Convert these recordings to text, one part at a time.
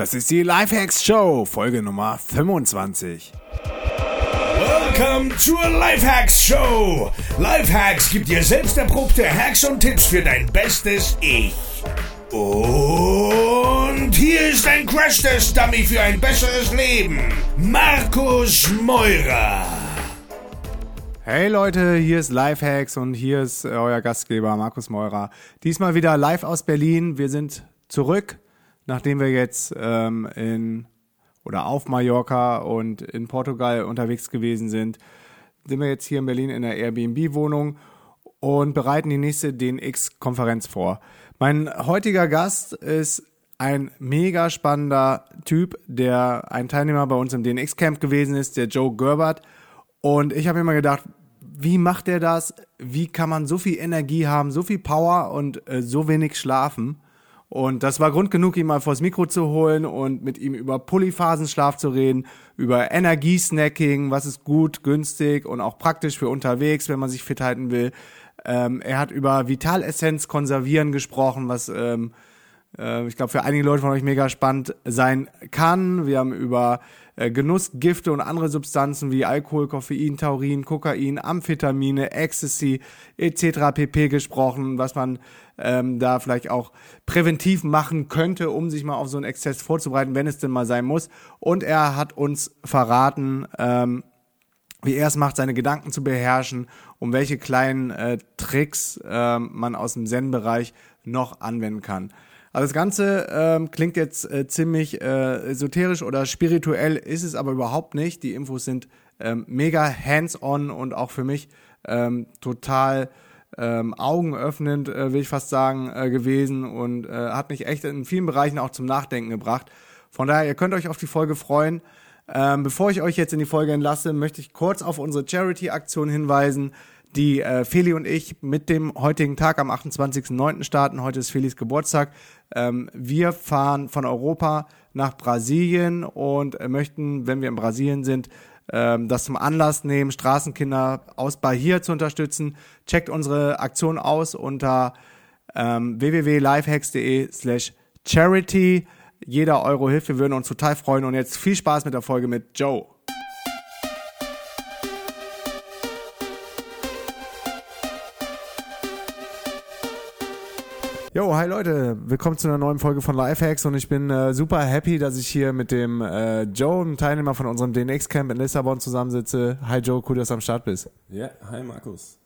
Das ist die Lifehacks Show, Folge Nummer 25. Welcome zur Lifehacks Show. Lifehacks gibt dir selbst erprobte Hacks und Tipps für dein bestes Ich. Und hier ist ein Crash-Test-Dummy für ein besseres Leben. Markus Meurer. Hey Leute, hier ist Lifehacks und hier ist euer Gastgeber Markus Meurer. Diesmal wieder live aus Berlin. Wir sind zurück nachdem wir jetzt ähm, in oder auf Mallorca und in Portugal unterwegs gewesen sind, sind wir jetzt hier in Berlin in der Airbnb-Wohnung und bereiten die nächste DNX-Konferenz vor. Mein heutiger Gast ist ein mega spannender Typ, der ein Teilnehmer bei uns im DNX-Camp gewesen ist, der Joe Gerbert. Und ich habe immer gedacht, wie macht er das? Wie kann man so viel Energie haben, so viel Power und äh, so wenig schlafen? Und das war Grund genug, ihn mal vors Mikro zu holen und mit ihm über Polyphasenschlaf zu reden, über Energiesnacking, was ist gut, günstig und auch praktisch für unterwegs, wenn man sich fit halten will. Ähm, er hat über Vitalessenz konservieren gesprochen, was ähm, äh, ich glaube für einige Leute von euch mega spannend sein kann. Wir haben über Genussgifte und andere Substanzen wie Alkohol, Koffein, Taurin, Kokain, Amphetamine, Ecstasy etc. pp gesprochen, was man ähm, da vielleicht auch präventiv machen könnte, um sich mal auf so einen Exzess vorzubereiten, wenn es denn mal sein muss. Und er hat uns verraten, ähm, wie er es macht, seine Gedanken zu beherrschen, um welche kleinen äh, Tricks äh, man aus dem Zen-Bereich noch anwenden kann. Also das Ganze ähm, klingt jetzt äh, ziemlich äh, esoterisch oder spirituell, ist es aber überhaupt nicht. Die Infos sind ähm, mega hands-on und auch für mich ähm, total ähm, augenöffnend, äh, will ich fast sagen, äh, gewesen und äh, hat mich echt in vielen Bereichen auch zum Nachdenken gebracht. Von daher, ihr könnt euch auf die Folge freuen. Ähm, bevor ich euch jetzt in die Folge entlasse, möchte ich kurz auf unsere Charity-Aktion hinweisen, die äh, Feli und ich mit dem heutigen Tag am 28.09. starten. Heute ist Felis Geburtstag. Ähm, wir fahren von Europa nach Brasilien und möchten, wenn wir in Brasilien sind, ähm, das zum Anlass nehmen, Straßenkinder aus Bahia zu unterstützen. Checkt unsere Aktion aus unter ähm, www.lifehacks.de slash charity. Jeder Euro hilft, wir würden uns total freuen. Und jetzt viel Spaß mit der Folge mit Joe. Jo, hi Leute, willkommen zu einer neuen Folge von Lifehacks und ich bin äh, super happy, dass ich hier mit dem äh, Joe, einem Teilnehmer von unserem DNX Camp in Lissabon zusammensitze. Hi Joe, cool, dass du am Start bist. Ja, hi Markus.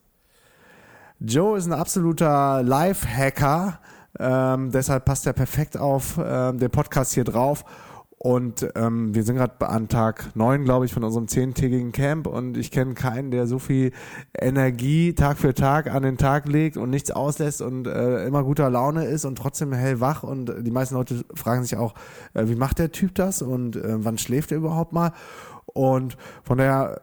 Joe ist ein absoluter Lifehacker, ähm, deshalb passt er perfekt auf ähm, den Podcast hier drauf und ähm, wir sind gerade an Tag neun, glaube ich, von unserem zehntägigen Camp und ich kenne keinen, der so viel Energie Tag für Tag an den Tag legt und nichts auslässt und äh, immer guter Laune ist und trotzdem hellwach. Und die meisten Leute fragen sich auch, äh, wie macht der Typ das und äh, wann schläft er überhaupt mal? Und von daher,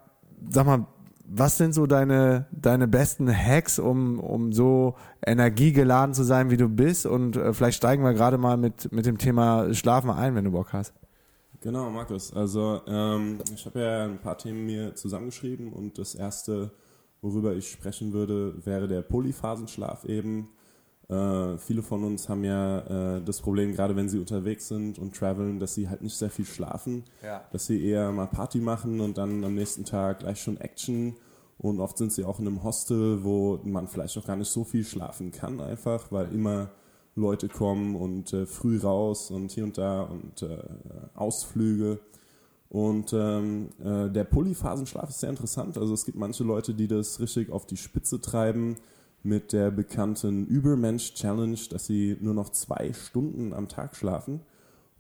sag mal, was sind so deine, deine besten Hacks, um, um so energiegeladen zu sein, wie du bist? Und äh, vielleicht steigen wir gerade mal mit, mit dem Thema Schlafen ein, wenn du Bock hast. Genau, Markus. Also ähm, ich habe ja ein paar Themen mir zusammengeschrieben und das erste, worüber ich sprechen würde, wäre der Polyphasenschlaf eben. Äh, viele von uns haben ja äh, das Problem, gerade wenn sie unterwegs sind und traveln, dass sie halt nicht sehr viel schlafen, ja. dass sie eher mal Party machen und dann am nächsten Tag gleich schon Action. Und oft sind sie auch in einem Hostel, wo man vielleicht auch gar nicht so viel schlafen kann, einfach, weil immer Leute kommen und äh, früh raus und hier und da und äh, Ausflüge. Und ähm, äh, der Polyphasenschlaf ist sehr interessant. Also es gibt manche Leute, die das richtig auf die Spitze treiben mit der bekannten Übermensch-Challenge, dass sie nur noch zwei Stunden am Tag schlafen.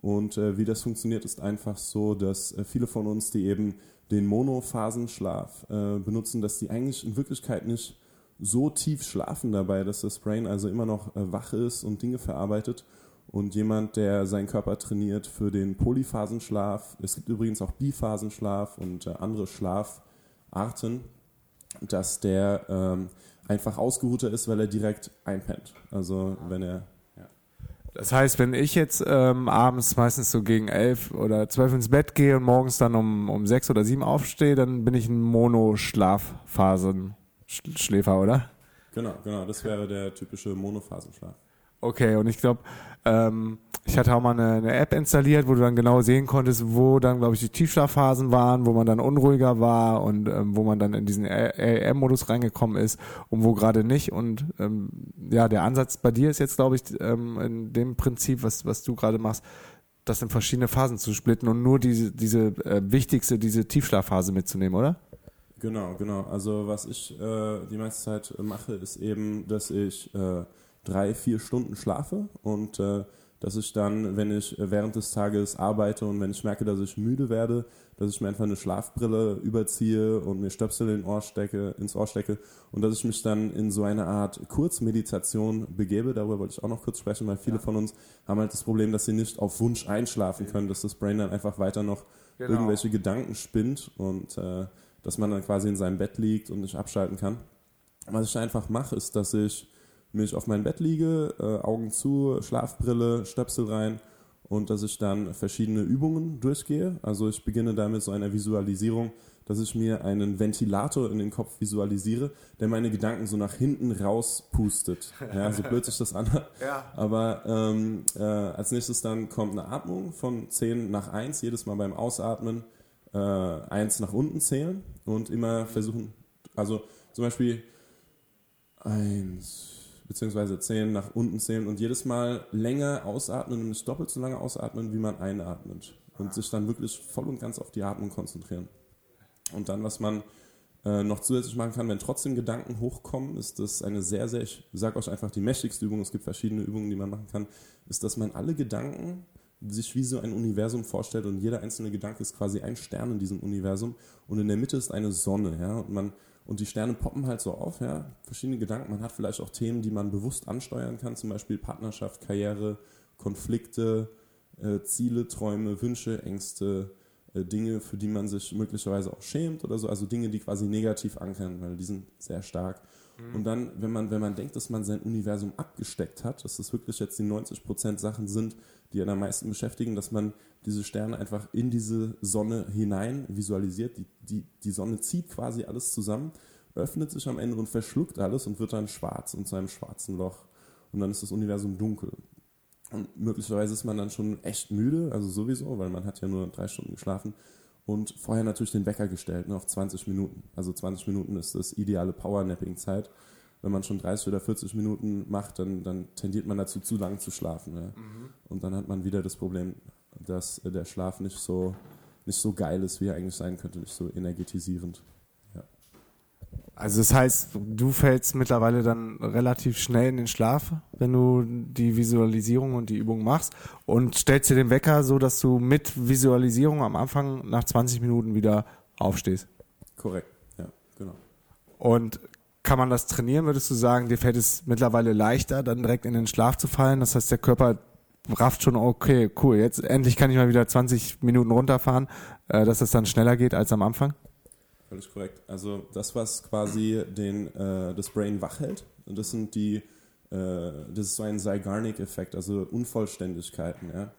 Und äh, wie das funktioniert, ist einfach so, dass äh, viele von uns, die eben den Monophasenschlaf äh, benutzen, dass die eigentlich in Wirklichkeit nicht so tief schlafen dabei, dass das Brain also immer noch äh, wach ist und Dinge verarbeitet. Und jemand, der seinen Körper trainiert für den Polyphasenschlaf, es gibt übrigens auch Biphasenschlaf und äh, andere Schlafarten, dass der ähm, einfach ausgeruhter ist, weil er direkt einpennt. Also wenn er das heißt, wenn ich jetzt ähm, abends meistens so gegen elf oder zwölf ins Bett gehe und morgens dann um, um sechs oder sieben aufstehe, dann bin ich ein Monoschlafphasen Schläfer, oder? Genau, genau. Das wäre der typische Monophasenschlaf. Okay, und ich glaube, ähm, ich hatte auch mal eine, eine, App installiert, wo du dann genau sehen konntest, wo dann, glaube ich, die Tiefschlafphasen waren, wo man dann unruhiger war und ähm, wo man dann in diesen AM-Modus reingekommen ist und wo gerade nicht. Und ähm, ja, der Ansatz bei dir ist jetzt, glaube ich, ähm, in dem Prinzip, was, was du gerade machst, das in verschiedene Phasen zu splitten und nur diese, diese äh, wichtigste, diese Tiefschlafphase mitzunehmen, oder? Genau, genau. Also was ich äh, die meiste Zeit mache, ist eben, dass ich äh, drei, vier Stunden schlafe und äh, dass ich dann, wenn ich während des Tages arbeite und wenn ich merke, dass ich müde werde, dass ich mir einfach eine Schlafbrille überziehe und mir Stöpsel in Ohr stecke, ins Ohr stecke und dass ich mich dann in so eine Art Kurzmeditation begebe. Darüber wollte ich auch noch kurz sprechen, weil viele ja. von uns haben halt das Problem, dass sie nicht auf Wunsch einschlafen können, dass das Brain dann einfach weiter noch genau. irgendwelche Gedanken spinnt und äh, dass man dann quasi in seinem Bett liegt und nicht abschalten kann. Was ich einfach mache, ist, dass ich mich auf mein Bett liege, äh, Augen zu, Schlafbrille, Stöpsel rein und dass ich dann verschiedene Übungen durchgehe. Also ich beginne damit so einer Visualisierung, dass ich mir einen Ventilator in den Kopf visualisiere, der meine Gedanken so nach hinten rauspustet. Ja, so blöd sich das anhört. Ja. Aber ähm, äh, als nächstes dann kommt eine Atmung von 10 nach 1, jedes Mal beim Ausatmen äh, 1 nach unten zählen und immer versuchen, also zum Beispiel 1, beziehungsweise zählen, nach unten zählen und jedes Mal länger ausatmen und nicht doppelt so lange ausatmen, wie man einatmet. Und sich dann wirklich voll und ganz auf die Atmung konzentrieren. Und dann, was man äh, noch zusätzlich machen kann, wenn trotzdem Gedanken hochkommen, ist das eine sehr, sehr, ich sage euch einfach die mächtigste Übung, es gibt verschiedene Übungen, die man machen kann, ist, dass man alle Gedanken sich wie so ein Universum vorstellt und jeder einzelne Gedanke ist quasi ein Stern in diesem Universum und in der Mitte ist eine Sonne, ja, und man und die Sterne poppen halt so auf, ja. Verschiedene Gedanken. Man hat vielleicht auch Themen, die man bewusst ansteuern kann, zum Beispiel Partnerschaft, Karriere, Konflikte, äh, Ziele, Träume, Wünsche, Ängste, äh, Dinge, für die man sich möglicherweise auch schämt oder so. Also Dinge, die quasi negativ ankern, weil die sind sehr stark. Mhm. Und dann, wenn man, wenn man denkt, dass man sein Universum abgesteckt hat, dass das wirklich jetzt die 90% Sachen sind, die einen am meisten beschäftigen, dass man diese Sterne einfach in diese Sonne hinein visualisiert. Die, die, die Sonne zieht quasi alles zusammen, öffnet sich am Ende und verschluckt alles und wird dann schwarz und zu einem schwarzen Loch. Und dann ist das Universum dunkel. Und möglicherweise ist man dann schon echt müde, also sowieso, weil man hat ja nur drei Stunden geschlafen. Und vorher natürlich den Wecker gestellt, ne, auf 20 Minuten. Also 20 Minuten ist das ideale Powernapping-Zeit wenn man schon 30 oder 40 Minuten macht, dann, dann tendiert man dazu, zu lang zu schlafen. Ja. Mhm. Und dann hat man wieder das Problem, dass der Schlaf nicht so, nicht so geil ist, wie er eigentlich sein könnte, nicht so energetisierend. Also das heißt, du fällst mittlerweile dann relativ schnell in den Schlaf, wenn du die Visualisierung und die Übung machst und stellst dir den Wecker so, dass du mit Visualisierung am Anfang nach 20 Minuten wieder aufstehst. Korrekt, ja, genau. Und kann man das trainieren, würdest du sagen, dir fällt es mittlerweile leichter, dann direkt in den Schlaf zu fallen? Das heißt, der Körper rafft schon, okay, cool, jetzt endlich kann ich mal wieder 20 Minuten runterfahren, äh, dass es dann schneller geht als am Anfang? Völlig korrekt. Also das, was quasi den, äh, das Brain wach hält, das sind die, äh, das ist so ein Zeigarnik-Effekt, also Unvollständigkeiten. Ja?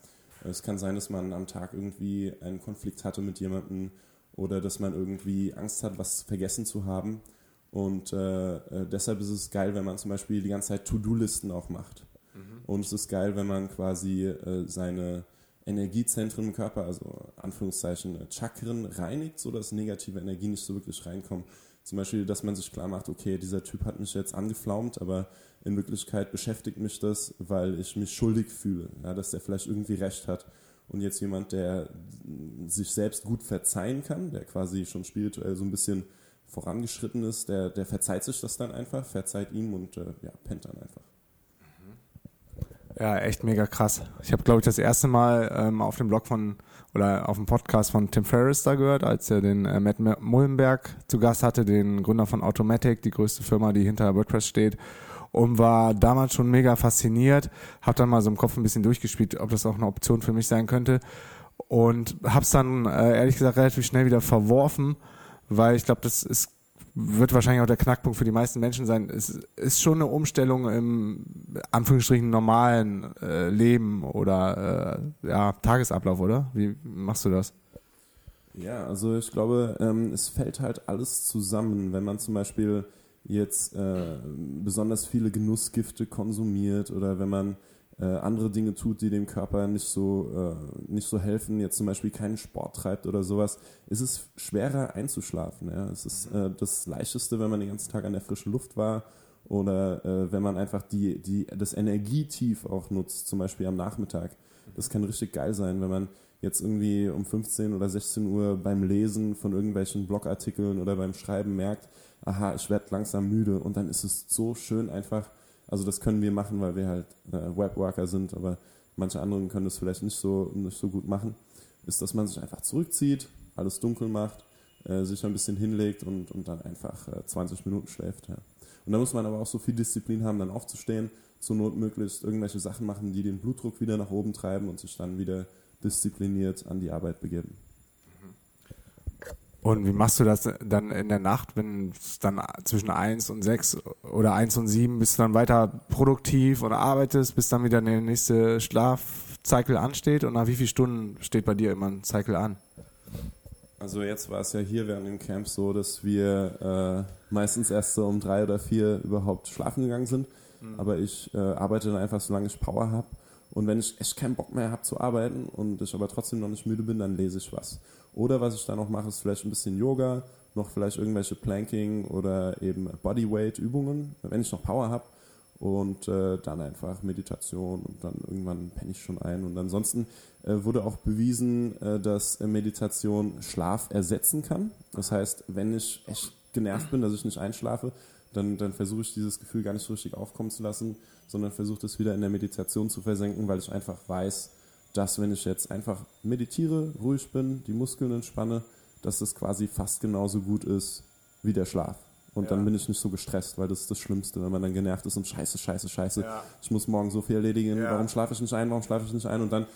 Es kann sein, dass man am Tag irgendwie einen Konflikt hatte mit jemandem oder dass man irgendwie Angst hat, was vergessen zu haben. Und äh, äh, deshalb ist es geil, wenn man zum Beispiel die ganze Zeit To-Do-Listen auch macht. Mhm. Und es ist geil, wenn man quasi äh, seine Energiezentren im Körper, also Anführungszeichen äh, Chakren, reinigt, sodass negative Energie nicht so wirklich reinkommt. Zum Beispiel, dass man sich klar macht, okay, dieser Typ hat mich jetzt angeflaumt, aber in Wirklichkeit beschäftigt mich das, weil ich mich schuldig fühle, ja, dass der vielleicht irgendwie recht hat. Und jetzt jemand, der sich selbst gut verzeihen kann, der quasi schon spirituell so ein bisschen vorangeschritten ist, der, der verzeiht sich das dann einfach, verzeiht ihm und äh, ja, pennt dann einfach. Ja, echt mega krass. Ich habe, glaube ich, das erste Mal ähm, auf dem Blog von oder auf dem Podcast von Tim Ferriss da gehört, als er den äh, Matt Mullenberg zu Gast hatte, den Gründer von Automatic, die größte Firma, die hinter WordPress steht. Und war damals schon mega fasziniert. Hab dann mal so im Kopf ein bisschen durchgespielt, ob das auch eine Option für mich sein könnte. Und hab's dann äh, ehrlich gesagt relativ schnell wieder verworfen weil ich glaube, das ist wird wahrscheinlich auch der Knackpunkt für die meisten Menschen sein. Es ist schon eine Umstellung im Anführungsstrichen normalen äh, Leben oder äh, ja, Tagesablauf, oder? Wie machst du das? Ja, also ich glaube, ähm, es fällt halt alles zusammen, wenn man zum Beispiel jetzt äh, besonders viele Genussgifte konsumiert oder wenn man äh, andere Dinge tut, die dem Körper nicht so, äh, nicht so helfen, jetzt zum Beispiel keinen Sport treibt oder sowas, ist es schwerer einzuschlafen. Ja? Es ist äh, das Leichteste, wenn man den ganzen Tag an der frischen Luft war oder äh, wenn man einfach die, die, das Energietief auch nutzt, zum Beispiel am Nachmittag. Das kann richtig geil sein, wenn man jetzt irgendwie um 15 oder 16 Uhr beim Lesen von irgendwelchen Blogartikeln oder beim Schreiben merkt, aha, ich werde langsam müde und dann ist es so schön einfach, also das können wir machen, weil wir halt äh, Webworker sind, aber manche anderen können das vielleicht nicht so, nicht so gut machen, ist, dass man sich einfach zurückzieht, alles dunkel macht, äh, sich ein bisschen hinlegt und, und dann einfach äh, 20 Minuten schläft. Ja. Und da muss man aber auch so viel Disziplin haben, dann aufzustehen, zur Not möglichst irgendwelche Sachen machen, die den Blutdruck wieder nach oben treiben und sich dann wieder diszipliniert an die Arbeit begeben. Und wie machst du das dann in der Nacht, wenn es dann zwischen 1 und 6 oder 1 und 7 bist du dann weiter produktiv oder arbeitest, bis dann wieder der nächste Schlafcycle ansteht? Und nach wie vielen Stunden steht bei dir immer ein Cycle an? Also jetzt war es ja hier während dem Camp so, dass wir äh, meistens erst so um drei oder vier überhaupt schlafen gegangen sind. Mhm. Aber ich äh, arbeite dann einfach, solange ich Power habe. Und wenn ich echt keinen Bock mehr habe zu arbeiten und ich aber trotzdem noch nicht müde bin, dann lese ich was. Oder was ich dann noch mache, ist vielleicht ein bisschen Yoga, noch vielleicht irgendwelche Planking oder eben Bodyweight-Übungen, wenn ich noch Power habe. Und äh, dann einfach Meditation und dann irgendwann penne ich schon ein. Und ansonsten äh, wurde auch bewiesen, äh, dass Meditation Schlaf ersetzen kann. Das heißt, wenn ich echt genervt bin, dass ich nicht einschlafe, dann, dann versuche ich dieses Gefühl gar nicht so richtig aufkommen zu lassen, sondern versuche das wieder in der Meditation zu versenken, weil ich einfach weiß, dass wenn ich jetzt einfach meditiere, ruhig bin, die Muskeln entspanne, dass das quasi fast genauso gut ist wie der Schlaf. Und ja. dann bin ich nicht so gestresst, weil das ist das Schlimmste, wenn man dann genervt ist und scheiße, scheiße, scheiße. Ja. Ich muss morgen so viel erledigen. Ja. Warum schlafe ich nicht ein? Warum schlafe ich nicht ein? Und dann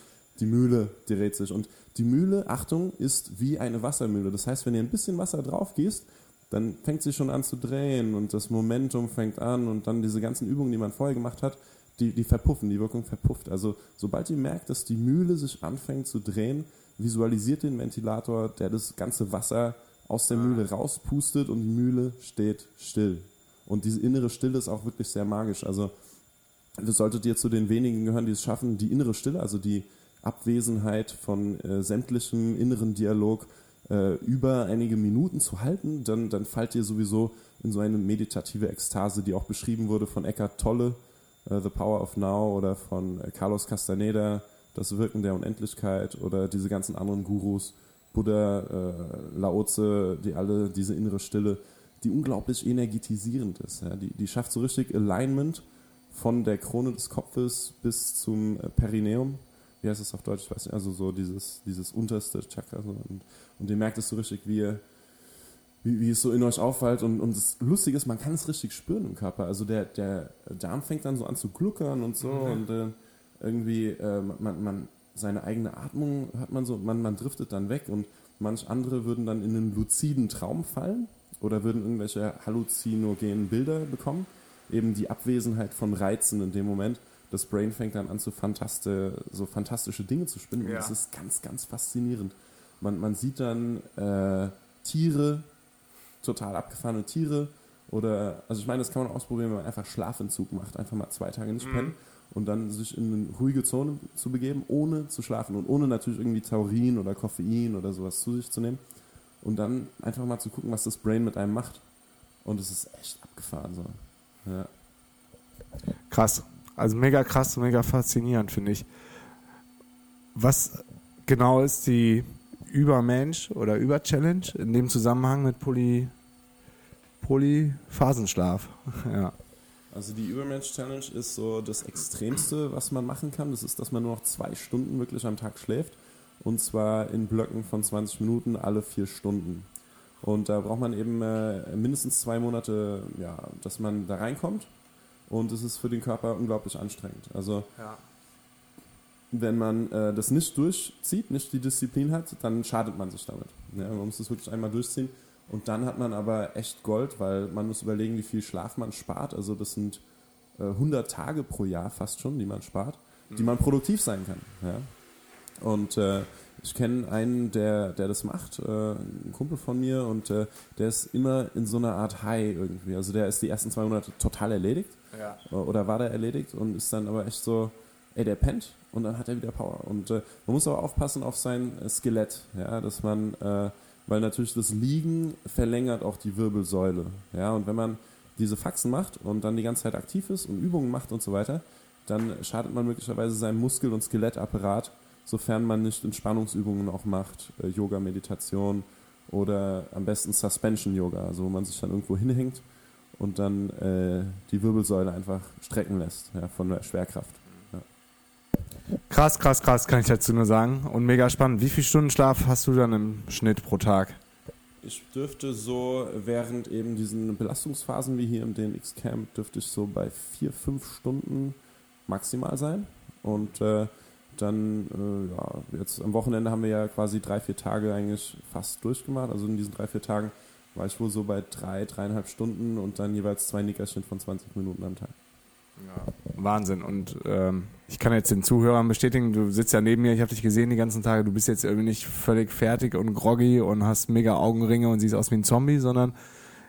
die Mühle dreht sich. Und die Mühle, Achtung, ist wie eine Wassermühle. Das heißt, wenn ihr ein bisschen Wasser drauf gießt, dann fängt sie schon an zu drehen und das Momentum fängt an und dann diese ganzen Übungen, die man vorher gemacht hat, die, die verpuffen, die Wirkung verpufft. Also sobald ihr merkt, dass die Mühle sich anfängt zu drehen, visualisiert den Ventilator, der das ganze Wasser aus der Mühle rauspustet und die Mühle steht still. Und diese innere Stille ist auch wirklich sehr magisch. Also solltet ihr zu den wenigen gehören, die es schaffen, die innere Stille, also die Abwesenheit von äh, sämtlichem inneren Dialog äh, über einige Minuten zu halten, dann, dann fallt ihr sowieso in so eine meditative Ekstase, die auch beschrieben wurde von Eckhart Tolle, The Power of Now oder von äh, Carlos Castaneda, Das Wirken der Unendlichkeit oder diese ganzen anderen Gurus, Buddha, äh, Lao Tse, die alle diese innere Stille, die unglaublich energetisierend ist. Ja? Die, die schafft so richtig Alignment von der Krone des Kopfes bis zum äh, Perineum wie heißt es auf Deutsch, ich weiß nicht, also so dieses, dieses unterste Chakra. Und, und ihr merkt es so richtig, wie, wie, wie es so in euch auffällt. Und, und das Lustige ist, man kann es richtig spüren im Körper. Also der, der Darm fängt dann so an zu gluckern und so. Mhm. Und äh, irgendwie, äh, man, man, seine eigene Atmung hat man so, man, man driftet dann weg. Und manch andere würden dann in einen luziden Traum fallen oder würden irgendwelche halluzinogenen Bilder bekommen. Eben die Abwesenheit von Reizen in dem Moment das Brain fängt dann an, so, fantaste, so fantastische Dinge zu spinnen. Ja. Und das ist ganz, ganz faszinierend. Man, man sieht dann äh, Tiere, total abgefahrene Tiere. Oder, also ich meine, das kann man ausprobieren, wenn man einfach Schlafentzug macht. Einfach mal zwei Tage nicht mhm. pennen und dann sich in eine ruhige Zone zu begeben, ohne zu schlafen und ohne natürlich irgendwie Taurin oder Koffein oder sowas zu sich zu nehmen. Und dann einfach mal zu gucken, was das Brain mit einem macht. Und es ist echt abgefahren so. Ja. Krass. Also mega krass, mega faszinierend, finde ich. Was genau ist die Übermensch oder Überchallenge in dem Zusammenhang mit Poly, Polyphasenschlaf? ja. Also die Übermensch-Challenge ist so das Extremste, was man machen kann. Das ist, dass man nur noch zwei Stunden wirklich am Tag schläft. Und zwar in Blöcken von 20 Minuten alle vier Stunden. Und da braucht man eben äh, mindestens zwei Monate, ja, dass man da reinkommt und es ist für den Körper unglaublich anstrengend. Also ja. wenn man äh, das nicht durchzieht, nicht die Disziplin hat, dann schadet man sich damit. Ja, man muss das wirklich einmal durchziehen und dann hat man aber echt Gold, weil man muss überlegen, wie viel Schlaf man spart. Also das sind äh, 100 Tage pro Jahr fast schon, die man spart, mhm. die man produktiv sein kann. Ja? Und äh, ich kenne einen, der, der das macht, äh, ein Kumpel von mir und äh, der ist immer in so einer Art High irgendwie. Also der ist die ersten zwei Monate total erledigt Ja. oder war der erledigt und ist dann aber echt so, ey, der pennt und dann hat er wieder Power. Und äh, man muss aber aufpassen auf sein Skelett, ja, dass man, äh, weil natürlich das Liegen verlängert auch die Wirbelsäule, ja, und wenn man diese Faxen macht und dann die ganze Zeit aktiv ist und Übungen macht und so weiter, dann schadet man möglicherweise seinem Muskel- und Skelettapparat, sofern man nicht Entspannungsübungen auch macht, äh, Yoga, Meditation oder am besten Suspension-Yoga, also wo man sich dann irgendwo hinhängt und dann äh, die Wirbelsäule einfach strecken lässt ja, von der Schwerkraft. Krass, krass, krass, kann ich dazu nur sagen. Und mega spannend. Wie viel Stunden Schlaf hast du dann im Schnitt pro Tag? Ich dürfte so während eben diesen Belastungsphasen wie hier im DNX-Camp, dürfte ich so bei vier, fünf Stunden maximal sein. Und äh, dann, äh, ja, jetzt am Wochenende haben wir ja quasi drei, vier Tage eigentlich fast durchgemacht. Also in diesen drei, vier Tagen war ich wohl so bei drei, dreieinhalb Stunden und dann jeweils zwei Nickerchen von 20 Minuten am Tag. Wahnsinn. Und ähm, ich kann jetzt den Zuhörern bestätigen, du sitzt ja neben mir, ich habe dich gesehen die ganzen Tage, du bist jetzt irgendwie nicht völlig fertig und groggy und hast mega Augenringe und siehst aus wie ein Zombie, sondern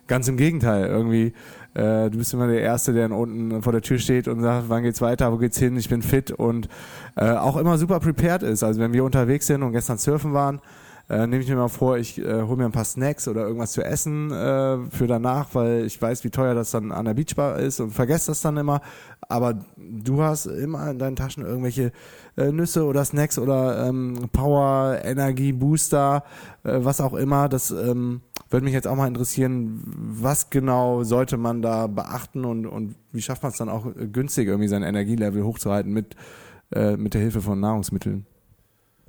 ganz im Gegenteil. Irgendwie, äh, du bist immer der Erste, der unten vor der Tür steht und sagt, wann geht's weiter, wo geht's hin, ich bin fit und äh, auch immer super prepared ist. Also wenn wir unterwegs sind und gestern surfen waren, äh, nehme ich mir mal vor, ich äh, hole mir ein paar Snacks oder irgendwas zu essen äh, für danach, weil ich weiß, wie teuer das dann an der Beachbar ist und vergesse das dann immer. Aber du hast immer in deinen Taschen irgendwelche äh, Nüsse oder Snacks oder ähm, Power, Energie, Booster, äh, was auch immer. Das ähm, würde mich jetzt auch mal interessieren, was genau sollte man da beachten und, und wie schafft man es dann auch äh, günstig irgendwie sein Energielevel hochzuhalten mit, äh, mit der Hilfe von Nahrungsmitteln?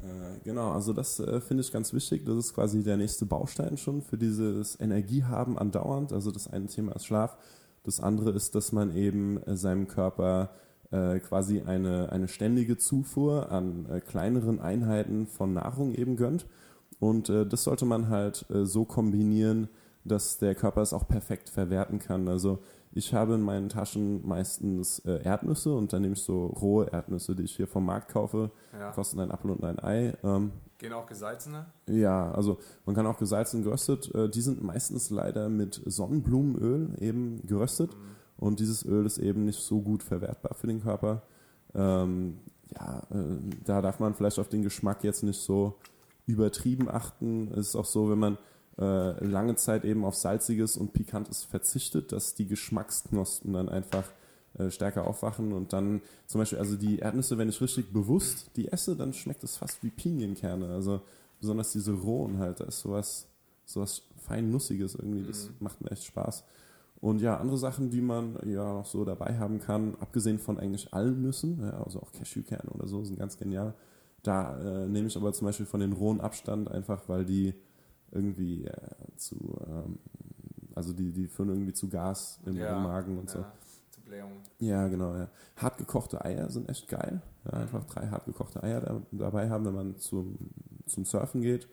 Äh, Genau, also das äh, finde ich ganz wichtig. Das ist quasi der nächste Baustein schon für dieses Energiehaben andauernd. Also das eine Thema ist Schlaf. Das andere ist, dass man eben äh, seinem Körper äh, quasi eine, eine ständige Zufuhr an äh, kleineren Einheiten von Nahrung eben gönnt. Und äh, das sollte man halt äh, so kombinieren, dass der Körper es auch perfekt verwerten kann. Also ich habe in meinen Taschen meistens äh, Erdnüsse und dann nehme ich so rohe Erdnüsse, die ich hier vom Markt kaufe. Ja. Kosten ein Apfel und ein Ei. Ähm, Gehen auch gesalzene? ja, also man kann auch gesalzen geröstet. Äh, die sind meistens leider mit Sonnenblumenöl eben geröstet. Und dieses Öl ist eben nicht so gut verwertbar für den Körper. Ähm, ja, äh, da darf man vielleicht auf den Geschmack jetzt nicht so übertrieben achten. Es ist auch so, wenn man äh, lange Zeit eben auf salziges und pikantes verzichtet, dass die Geschmacksknospen dann einfach äh, stärker aufwachen und dann zum Beispiel, also die Erdnüsse, wenn ich richtig bewusst die esse, dann schmeckt es fast wie Pinienkerne. Also besonders diese rohen halt, da ist sowas, sowas fein Nussiges irgendwie, das macht mir echt Spaß. Und ja, andere Sachen, die man ja noch so dabei haben kann, abgesehen von eigentlich allen Nüssen, ja, also auch Cashewkerne oder so, sind ganz genial. Da äh, nehme ich aber zum Beispiel von den rohen Abstand, einfach weil die irgendwie äh, zu, ähm, also die, die führen irgendwie zu Gas im, im Magen und so. Zu Blähung. Ja, genau, ja. Hartgekochte Eier sind echt geil. Ja, einfach drei hartgekochte Eier da, dabei haben, wenn man zum, zum Surfen geht.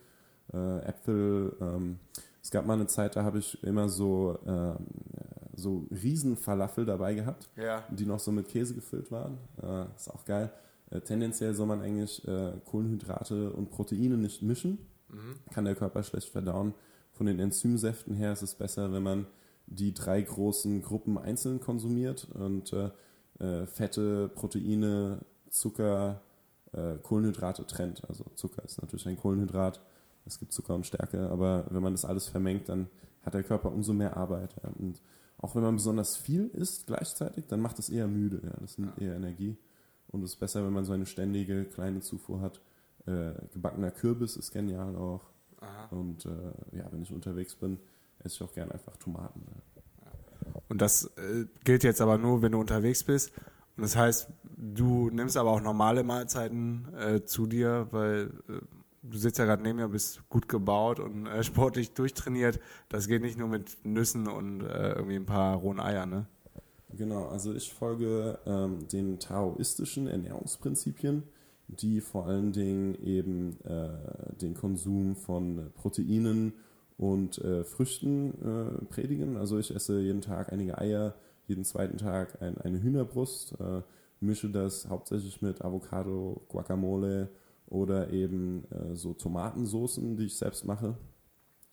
Äh, Äpfel. Ähm, es gab mal eine Zeit, da habe ich immer so, ähm, so Riesenfalafel dabei gehabt, Ja. die noch so mit Käse gefüllt waren. Äh, ist auch geil. Äh, tendenziell soll man eigentlich äh, Kohlenhydrate und Proteine nicht mischen. Kann der Körper schlecht verdauen. Von den Enzymsäften her ist es besser, wenn man die drei großen Gruppen einzeln konsumiert und äh, äh, Fette, Proteine, Zucker, äh, Kohlenhydrate trennt. Also Zucker ist natürlich ein Kohlenhydrat. Es gibt Zucker und Stärke, aber wenn man das alles vermengt, dann hat der Körper umso mehr Arbeit. Ja. Und auch wenn man besonders viel isst gleichzeitig, dann macht es eher müde. Ja. Das nimmt eher Energie. Und es ist besser, wenn man so eine ständige kleine Zufuhr hat. Äh, gebackener Kürbis ist genial auch. Und äh, ja, wenn ich unterwegs bin, esse ich auch gerne einfach Tomaten. Ja. Und das äh, gilt jetzt aber nur, wenn du unterwegs bist. Und das heißt, du nimmst aber auch normale Mahlzeiten äh, zu dir, weil äh, du sitzt ja gerade neben mir, bist gut gebaut und äh, sportlich durchtrainiert. Das geht nicht nur mit Nüssen und äh, irgendwie ein paar rohen Eiern, ne? Genau, also ich folge ähm, den taoistischen Ernährungsprinzipien, die vor allen Dingen eben äh, den Konsum von Proteinen und äh, Früchten äh, predigen. Also ich esse jeden Tag einige Eier, jeden zweiten Tag ein, eine Hühnerbrust, äh, mische das hauptsächlich mit Avocado, Guacamole oder eben äh, so Tomatensoßen, die ich selbst mache.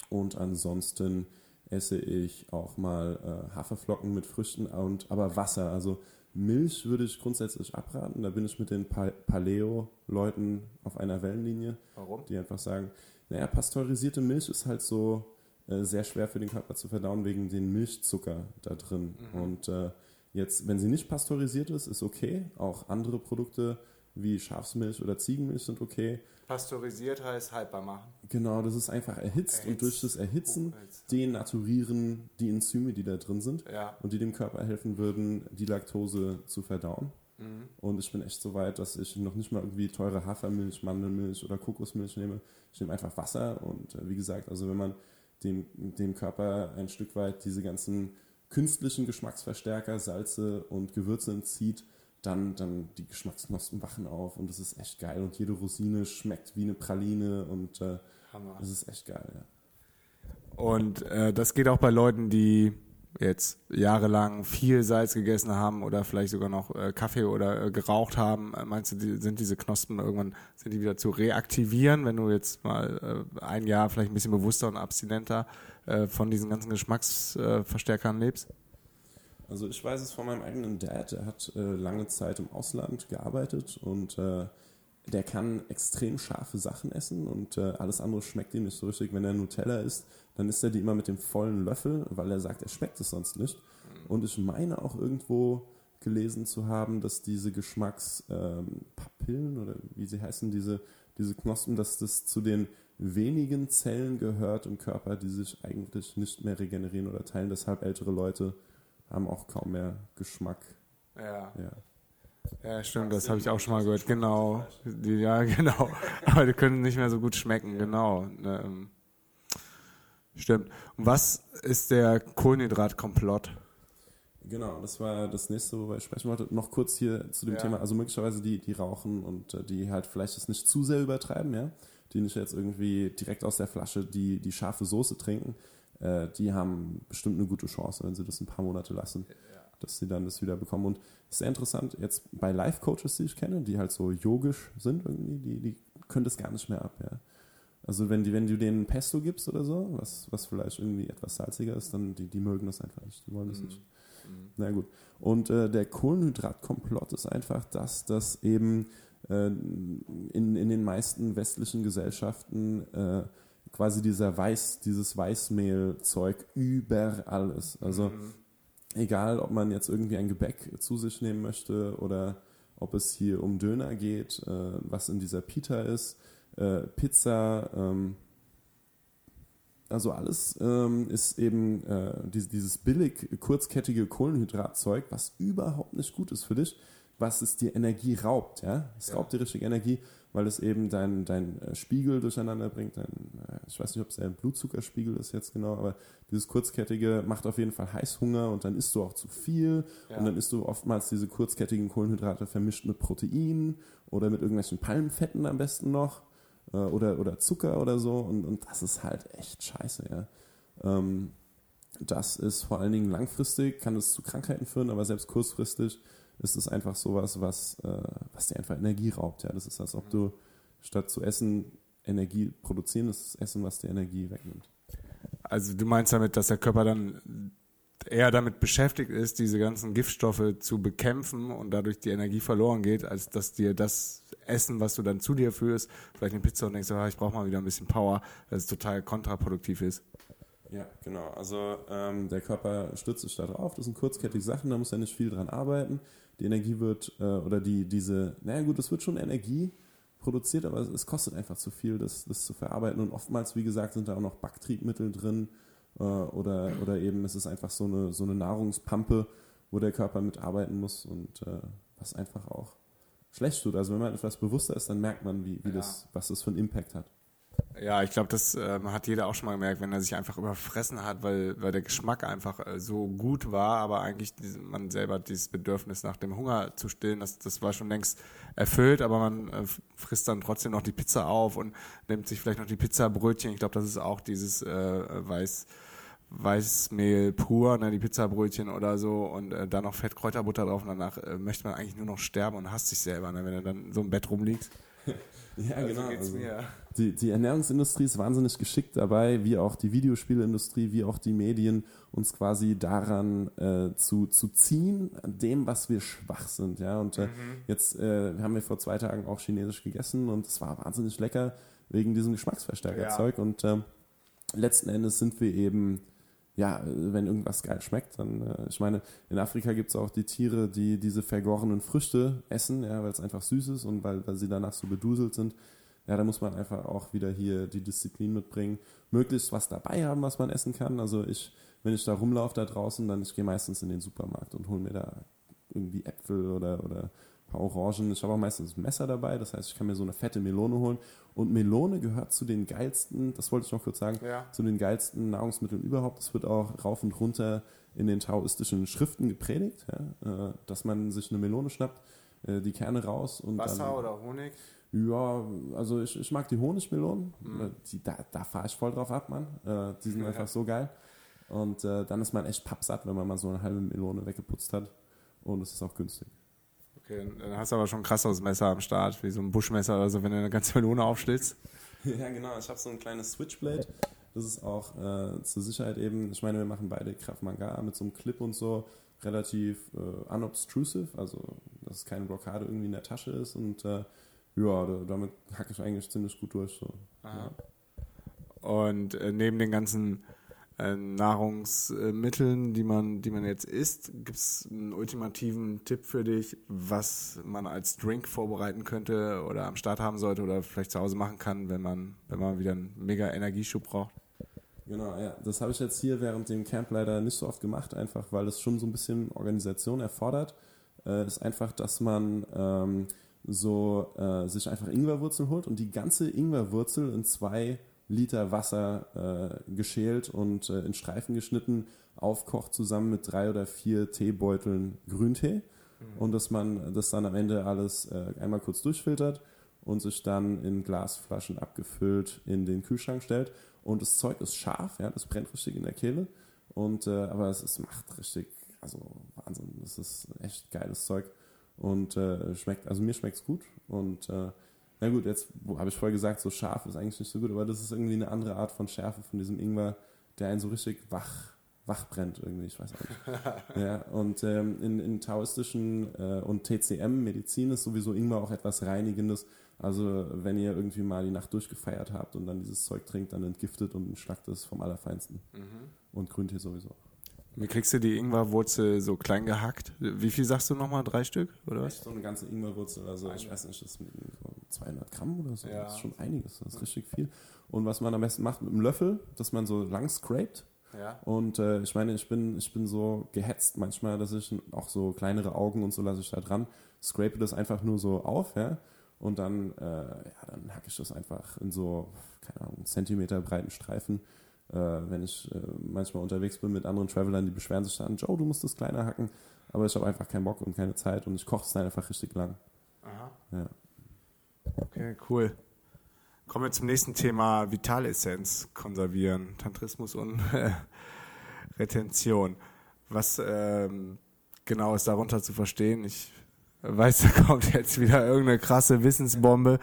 Und ansonsten esse ich auch mal äh, Haferflocken mit Früchten und aber Wasser. Also Milch würde ich grundsätzlich abraten. Da bin ich mit den pa Paleo-Leuten auf einer Wellenlinie. Warum? Die einfach sagen, naja, pasteurisierte Milch ist halt so äh, sehr schwer für den Körper zu verdauen wegen den Milchzucker da drin. Mhm. Und äh, jetzt, wenn sie nicht pasteurisiert ist, ist okay. Auch andere Produkte wie Schafsmilch oder Ziegenmilch sind okay. Pasteurisiert heißt haltbar machen. Genau, das ist einfach erhitzt, erhitzt. und durch das Erhitzen denaturieren die Enzyme, die da drin sind ja. und die dem Körper helfen würden, die Laktose zu verdauen. Mhm. Und ich bin echt so weit, dass ich noch nicht mal irgendwie teure Hafermilch, Mandelmilch oder Kokosmilch nehme. Ich nehme einfach Wasser und äh, wie gesagt, also wenn man dem, dem Körper ein Stück weit diese ganzen künstlichen Geschmacksverstärker, Salze und Gewürze entzieht, dann, dann die Geschmacksknospen wachen auf und das ist echt geil. Und jede Rosine schmeckt wie eine Praline und äh, das ist echt geil, ja. Und äh, das geht auch bei Leuten, die jetzt jahrelang viel Salz gegessen haben oder vielleicht sogar noch äh, Kaffee oder äh, geraucht haben. Äh, meinst du, die, sind diese Knospen irgendwann, sind die wieder zu reaktivieren, wenn du jetzt mal äh, ein Jahr vielleicht ein bisschen bewusster und abstinenter äh, von diesen ganzen Geschmacksverstärkern lebst? Also ich weiß es von meinem eigenen Dad, der hat äh, lange Zeit im Ausland gearbeitet und äh, der kann extrem scharfe Sachen essen und äh, alles andere schmeckt ihm nicht so richtig. Wenn er Nutella isst, dann isst er die immer mit dem vollen Löffel, weil er sagt, er schmeckt es sonst nicht. Und ich meine auch irgendwo gelesen zu haben, dass diese Geschmackspapillen ähm, oder wie sie heißen, diese, diese Knospen, dass das zu den wenigen Zellen gehört im Körper, die sich eigentlich nicht mehr regenerieren oder teilen. Deshalb ältere Leute haben auch kaum mehr Geschmack. Ja. Ja, ja stimmt, das habe ich auch schon mal gehört. Genau. Die, ja, genau. Aber die können nicht mehr so gut schmecken, genau. Ähm, stimmt. Und was ist der Kohlenhydratkomplott? Genau, das war das nächste, worüber ich sprechen wollte. Noch kurz hier zu dem ja. Thema, also möglicherweise die, die rauchen und äh, die halt vielleicht das nicht zu sehr übertreiben, ja, die nicht jetzt irgendwie direkt aus der Flasche die, die scharfe Soße trinken, äh, die haben bestimmt eine gute Chance, wenn sie das ein paar Monate lassen, ja. dass sie dann das wieder bekommen. Und sehr interessant, jetzt bei Life-Coaches, die ich kenne, die halt so yogisch sind irgendwie, die, die können das gar nicht mehr ab, ja. Also wenn, die, wenn du denen Pesto gibst oder so, was, was vielleicht irgendwie etwas salziger ist, dann die, die mögen das einfach nicht, die wollen das mhm. nicht. Mhm. Na gut. Und äh, der Kohlenhydratkomplott ist einfach das, dass eben äh, in, in den meisten westlichen Gesellschaften äh, quasi dieser Weiß, dieses Weißmehlzeug überall ist. Also mhm. egal, ob man jetzt irgendwie ein Gebäck zu sich nehmen möchte oder ob es hier um Döner geht, äh, was in dieser Pita ist, äh, Pizza, ähm, also alles ähm, ist eben äh, dieses, dieses billig kurzkettige Kohlenhydratzeug, was überhaupt nicht gut ist für dich, was es dir Energie raubt, ja? Es ja. raubt dir richtig Energie weil es eben dein, dein äh, Spiegel durcheinander bringt. Dein, äh, ich weiß nicht, ob es der Blutzuckerspiegel ist jetzt genau, aber dieses kurzkettige macht auf jeden Fall Heißhunger und dann isst du auch zu viel ja. und dann isst du oftmals diese kurzkettigen Kohlenhydrate vermischt mit Protein oder mit irgendwelchen Palmfetten am besten noch äh, oder, oder Zucker oder so und, und das ist halt echt scheiße, ja. Ähm, das ist vor allen Dingen langfristig, kann es zu Krankheiten führen, aber selbst kurzfristig ist es einfach sowas, was, äh, was dir einfach Energie raubt. Ja? Das ist, als ob du statt zu essen Energie produzieren, das ist Essen, was dir Energie wegnimmt. Also du meinst damit, dass der Körper dann eher damit beschäftigt ist, diese ganzen Giftstoffe zu bekämpfen und dadurch die Energie verloren geht, als dass dir das Essen, was du dann zu dir führst, vielleicht eine Pizza und denkst, ah, ich brauche mal wieder ein bisschen Power, dass es total kontraproduktiv ist. Ja, genau. Also ähm, der Körper stützt sich da drauf. Das sind kurzkettige Sachen, da muss er nicht viel dran arbeiten die Energie wird, äh, oder die, diese, naja gut, es wird schon Energie produziert, aber es, es, kostet einfach zu viel, das, das zu verarbeiten. Und oftmals, wie gesagt, sind da auch noch Backtriebmittel drin äh, oder, oder eben es ist einfach so eine, so eine Nahrungspampe, wo der Körper mitarbeiten muss und äh, was einfach auch schlecht tut. Also wenn man etwas bewusster ist, dann merkt man, wie, wie ja. das, was das für einen Impact hat. Ja, ich glaube, das ähm, hat jeder auch schon mal gemerkt, wenn er sich einfach überfressen hat, weil, weil der Geschmack einfach äh, so gut war, aber eigentlich diese, man selber dieses Bedürfnis nach dem Hunger zu stillen, das, das war schon längst erfüllt, aber man äh, frisst dann trotzdem noch die Pizza auf und nimmt sich vielleicht noch die Pizzabrötchen. Ich glaube, das ist auch dieses äh, Weiß. Weißmehl pur, ne, die Pizzabrötchen oder so und äh, dann noch Fettkräuterbutter drauf und danach äh, möchte man eigentlich nur noch sterben und hasst sich selber, ne, wenn er dann so im Bett rumliegt. Ja, Also genau. geht's Also, mir. die, die Ernährungsindustrie ist wahnsinnig geschickt dabei, wie auch die Videospielindustrie, wie auch die Medien, uns quasi daran äh, zu, zu ziehen, an dem, was wir schwach sind. Ja? Und äh, jetzt äh, haben wir vor zwei Tagen auch Chinesisch gegessen und es war wahnsinnig lecker wegen diesem Geschmacksverstärkerzeug. Und ähm, letzten Endes sind wir eben, ja, wenn irgendwas geil schmeckt, dann, äh, ich meine, in Afrika gibt es auch die Tiere, die diese vergorenen Früchte essen, ja, weil es einfach süß ist und weil, weil sie danach so beduselt sind. Ja, da muss man einfach auch wieder hier die Disziplin mitbringen, möglichst was dabei haben, was man essen kann. Also ich, wenn ich da rumlaufe da draußen, dann ich gehe meistens in den Supermarkt und hole mir da irgendwie Äpfel oder, oder paar Orangen. Ich habe auch meistens ein Messer dabei, das heißt, ich kann mir so eine fette Melone holen. Und Melone gehört zu den geilsten, das wollte ich noch kurz sagen, Ja. zu den geilsten Nahrungsmitteln überhaupt. Es wird auch rauf und runter in den taoistischen Schriften gepredigt, ja, äh, dass man sich eine Melone schnappt, äh, die Kerne raus und Wasser dann, oder Honig? ja, also ich, ich mag die Honigmelonen. Äh, Die, da da fahre ich voll drauf ab, Mann. Äh, die sind einfach so geil. Und äh, dann ist man echt pappsatt, wenn man mal so eine halbe Melone weggeputzt hat. Und es ist auch günstig. Okay, dann hast du aber schon ein krasseres Messer am Start, wie so ein Buschmesser oder so, wenn du eine ganze Melone aufschlitzt. Ja, genau. Ich habe so ein kleines Switchblade. Das ist auch äh, zur Sicherheit eben, ich meine, wir machen beide Kraft Manga mit so einem Clip und so relativ äh, unobtrusive, also dass keine Blockade irgendwie in der Tasche ist und äh, ja, da, damit hacke ich eigentlich ziemlich gut durch. So. Ja. Und äh, neben den ganzen Nahrungsmitteln, die man, die man jetzt isst, gibt es einen ultimativen Tipp für dich, was man als Drink vorbereiten könnte oder am Start haben sollte oder vielleicht zu Hause machen kann, wenn man, wenn man wieder einen mega Energieschub braucht? Genau, ja. Das habe ich jetzt hier während dem Camp leider nicht so oft gemacht, einfach weil es schon so ein bisschen Organisation erfordert. Äh, ist einfach, dass man ähm, so äh, sich einfach Ingwerwurzeln holt und die ganze Ingwerwurzel in zwei Liter Wasser äh, geschält und äh, in Streifen geschnitten aufkocht zusammen mit drei oder vier Teebeuteln Grüntee und dass man das dann am Ende alles äh, einmal kurz durchfiltert und sich dann in Glasflaschen abgefüllt in den Kühlschrank stellt. Und das Zeug ist scharf, ja, das brennt richtig in der Kehle. Und äh, aber es, es macht richtig, also Wahnsinn, das ist echt geiles Zeug. Und äh, schmeckt, also mir schmeckt's gut. Und äh, na gut, jetzt habe ich vorher gesagt, so scharf ist eigentlich nicht so gut, aber das ist irgendwie eine andere Art von Schärfe von diesem Ingwer, der einen so richtig wach, wach brennt irgendwie, ich weiß auch nicht. ja, und ähm, in, in taoistischen äh, und TCM-Medizin ist sowieso Ingwer auch etwas Reinigendes. Also wenn ihr irgendwie mal die Nacht durchgefeiert habt und dann dieses Zeug trinkt, dann entgiftet und schlackt es vom Allerfeinsten. Und Grüntee sowieso. Wie kriegst du die Ingwerwurzel so klein gehackt? Wie viel sagst du nochmal? Drei Stück oder was? So eine ganze Ingwerwurzel, also ich weiß nicht, das ist so 200 Gramm oder so. Ja. Das ist schon einiges, das ist richtig viel. Und was man am besten macht mit einem Löffel, dass man so lang scrapt. Ja. Und äh, ich meine, ich bin, ich bin so gehetzt manchmal, dass ich auch so kleinere Augen und so lasse ich da dran, scrape das einfach nur so auf, ja. Und dann, äh, ja, dann hacke ich das einfach in so, keine Ahnung, Zentimeter breiten Streifen. Äh, wenn ich äh, manchmal unterwegs bin mit anderen Travelern, die beschweren sich dann, Joe, du musst das kleiner hacken. Aber ich habe einfach keinen Bock und keine Zeit und ich koche es dann einfach richtig lang. Aha. Ja. Okay, cool. Kommen wir zum nächsten Thema: Vitalessenz konservieren, Tantrismus und Retention. Was ähm, genau ist darunter zu verstehen? Ich weiß, da kommt jetzt wieder irgendeine krasse Wissensbombe.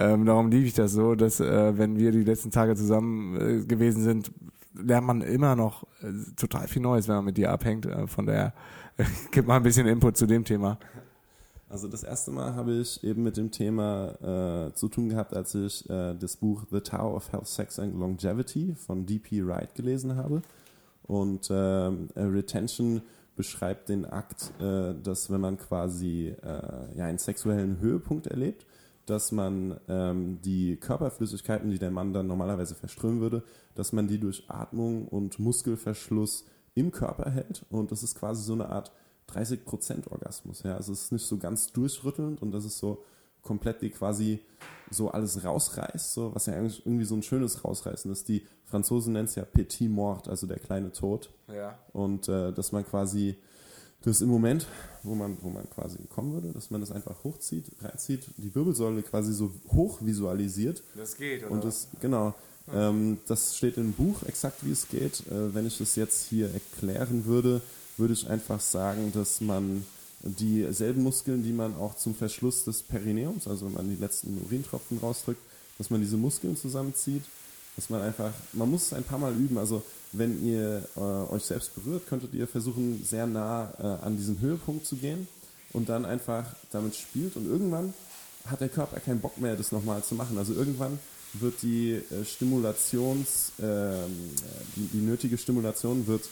Ähm, darum liebe ich das so, dass äh, wenn wir die letzten Tage zusammen äh, gewesen sind, lernt man immer noch äh, total viel Neues, wenn man mit dir abhängt. Äh, von daher gib mal ein bisschen Input zu dem Thema. Also das erste Mal habe ich eben mit dem Thema äh, zu tun gehabt, als ich äh, das Buch The Tower of Health, Sex and Longevity von D.P. Wright gelesen habe. Und ähm, äh, Retention beschreibt den Akt, dass wenn man quasi ja, einen sexuellen Höhepunkt erlebt, dass man ähm, die Körperflüssigkeiten, die der Mann dann normalerweise verströmen würde, dass man die durch Atmung und Muskelverschluss im Körper hält. Und das ist quasi so eine Art 30% Orgasmus. Ja? Also es ist nicht so ganz durchrüttelnd und das ist so komplett die quasi so alles rausreißt, so, was ja eigentlich irgendwie so ein schönes Rausreißen ist. Die Franzosen nennen es ja Petit Mort, also der kleine Tod. Ja. Und äh, dass man quasi das im Moment, wo man, wo man quasi kommen würde, dass man das einfach hochzieht, reinzieht, die Wirbelsäule quasi so hoch visualisiert Das geht, oder? und das, genau, ähm, das steht im Buch exakt, wie es geht. Äh, wenn ich es jetzt hier erklären würde, würde ich einfach sagen, dass man dieselben Muskeln, die man auch zum Verschluss des Perineums, also wenn man die letzten Urintropfen rausdrückt, dass man diese Muskeln zusammenzieht, dass man einfach, man muss es ein paar Mal üben. Also wenn ihr äh, euch selbst berührt, könntet ihr versuchen, sehr nah äh, an diesen Höhepunkt zu gehen und dann einfach damit spielt und irgendwann hat der Körper keinen Bock mehr, das nochmal zu machen. Also irgendwann wird die äh, Stimulations, ähm, die, die nötige Stimulation wird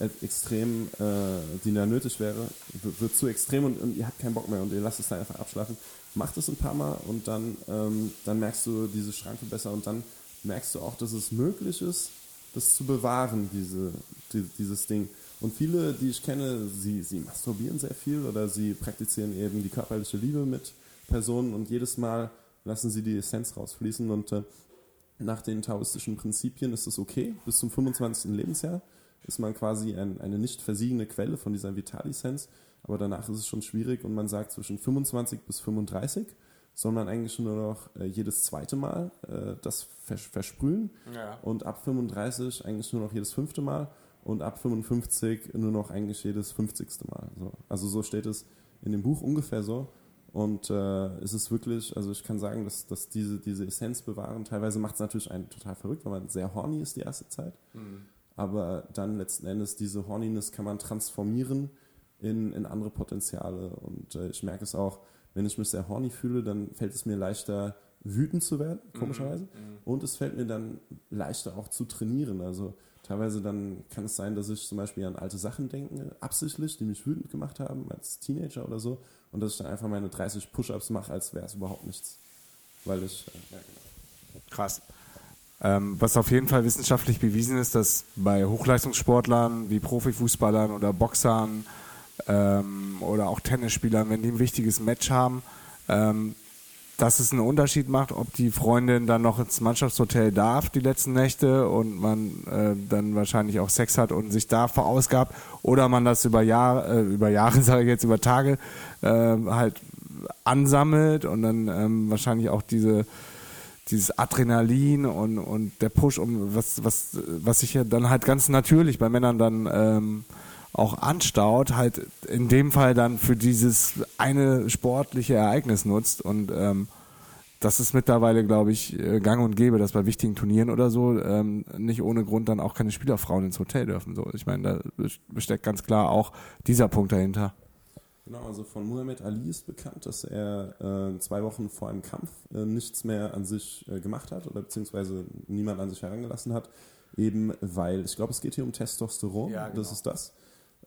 äh, extrem, äh, die da nötig wäre, wird, wird zu extrem und, und, ihr habt keinen Bock mehr und ihr lasst es dann einfach abschlafen. Macht es ein paar Mal und dann, ähm, dann merkst du diese Schranke besser und dann merkst du auch, dass es möglich ist, das zu bewahren, diese, die, dieses Ding. Und viele, die ich kenne, sie, sie masturbieren sehr viel oder sie praktizieren eben die körperliche Liebe mit Personen und jedes Mal lassen sie die Essenz rausfließen und äh, nach den taoistischen Prinzipien ist es okay. Bis zum 25. Lebensjahr ist man quasi ein, eine nicht versiegende Quelle von dieser Vitalissenz, aber danach ist es schon schwierig und man sagt zwischen 25 bis 35 man eigentlich nur noch äh, jedes zweite Mal äh, das vers versprühen ja. und ab 35 eigentlich nur noch jedes fünfte Mal und ab 55 nur noch eigentlich jedes 50. Mal. So. Also so steht es in dem Buch ungefähr so. Und äh, es ist wirklich, also ich kann sagen, dass, dass diese, diese Essenz bewahren, teilweise macht es natürlich einen total verrückt, weil man sehr horny ist die erste Zeit. Mhm. Aber dann letzten Endes diese Horniness kann man transformieren in, in andere Potenziale. Und äh, ich merke es auch, wenn ich mich sehr horny fühle, dann fällt es mir leichter, wütend zu werden, mhm. komischerweise. Mhm. Und es fällt mir dann leichter auch zu trainieren. Also teilweise dann kann es sein, dass ich zum Beispiel an alte Sachen denke, absichtlich, die mich wütend gemacht haben als Teenager oder so und dass ich dann einfach meine 30 Push-Ups mache, als wäre es überhaupt nichts. Weil ich. Äh, ja, genau. Krass. Ähm, was auf jeden Fall wissenschaftlich bewiesen ist, dass bei Hochleistungssportlern wie Profifußballern oder Boxern ähm, oder auch Tennisspielern, wenn die ein wichtiges Match haben, ähm, dass es einen Unterschied macht, ob die Freundin dann noch ins Mannschaftshotel darf die letzten Nächte und man äh, dann wahrscheinlich auch Sex hat und sich da verausgabt oder man das über Jahre, äh, über Jahre sage ich jetzt, über Tage äh, halt ansammelt und dann ähm, wahrscheinlich auch diese dieses Adrenalin und, und der Push um was was was sich ja dann halt ganz natürlich bei Männern dann ähm, auch anstaut, halt in dem Fall dann für dieses eine sportliche Ereignis nutzt. Und ähm, das ist mittlerweile, glaube ich, äh, gang und gäbe, dass bei wichtigen Turnieren oder so ähm, nicht ohne Grund dann auch keine Spielerfrauen ins Hotel dürfen. So, ich meine, da steckt ganz klar auch dieser Punkt dahinter. Genau, also von Muhammad Ali ist bekannt, dass er äh, zwei Wochen vor einem Kampf äh, nichts mehr an sich äh, gemacht hat oder beziehungsweise niemand an sich herangelassen hat, eben weil, ich glaube, es geht hier um Testosteron, ja, genau. das ist das.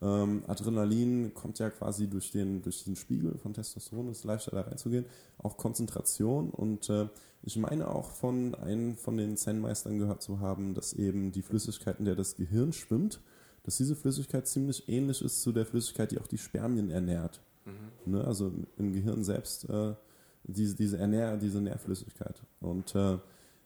Ähm, Adrenalin kommt ja quasi durch den, durch den Spiegel von Testosteron, ist leichter da reinzugehen. Auch Konzentration und äh, ich meine auch von einem von den Zen-Meistern gehört zu haben, dass eben die Flüssigkeit, in der das Gehirn schwimmt, dass diese Flüssigkeit ziemlich ähnlich ist zu der Flüssigkeit, die auch die Spermien ernährt. Mhm. Ne? Also im Gehirn selbst äh, diese, diese, Ernähr diese Nährflüssigkeit. Und äh,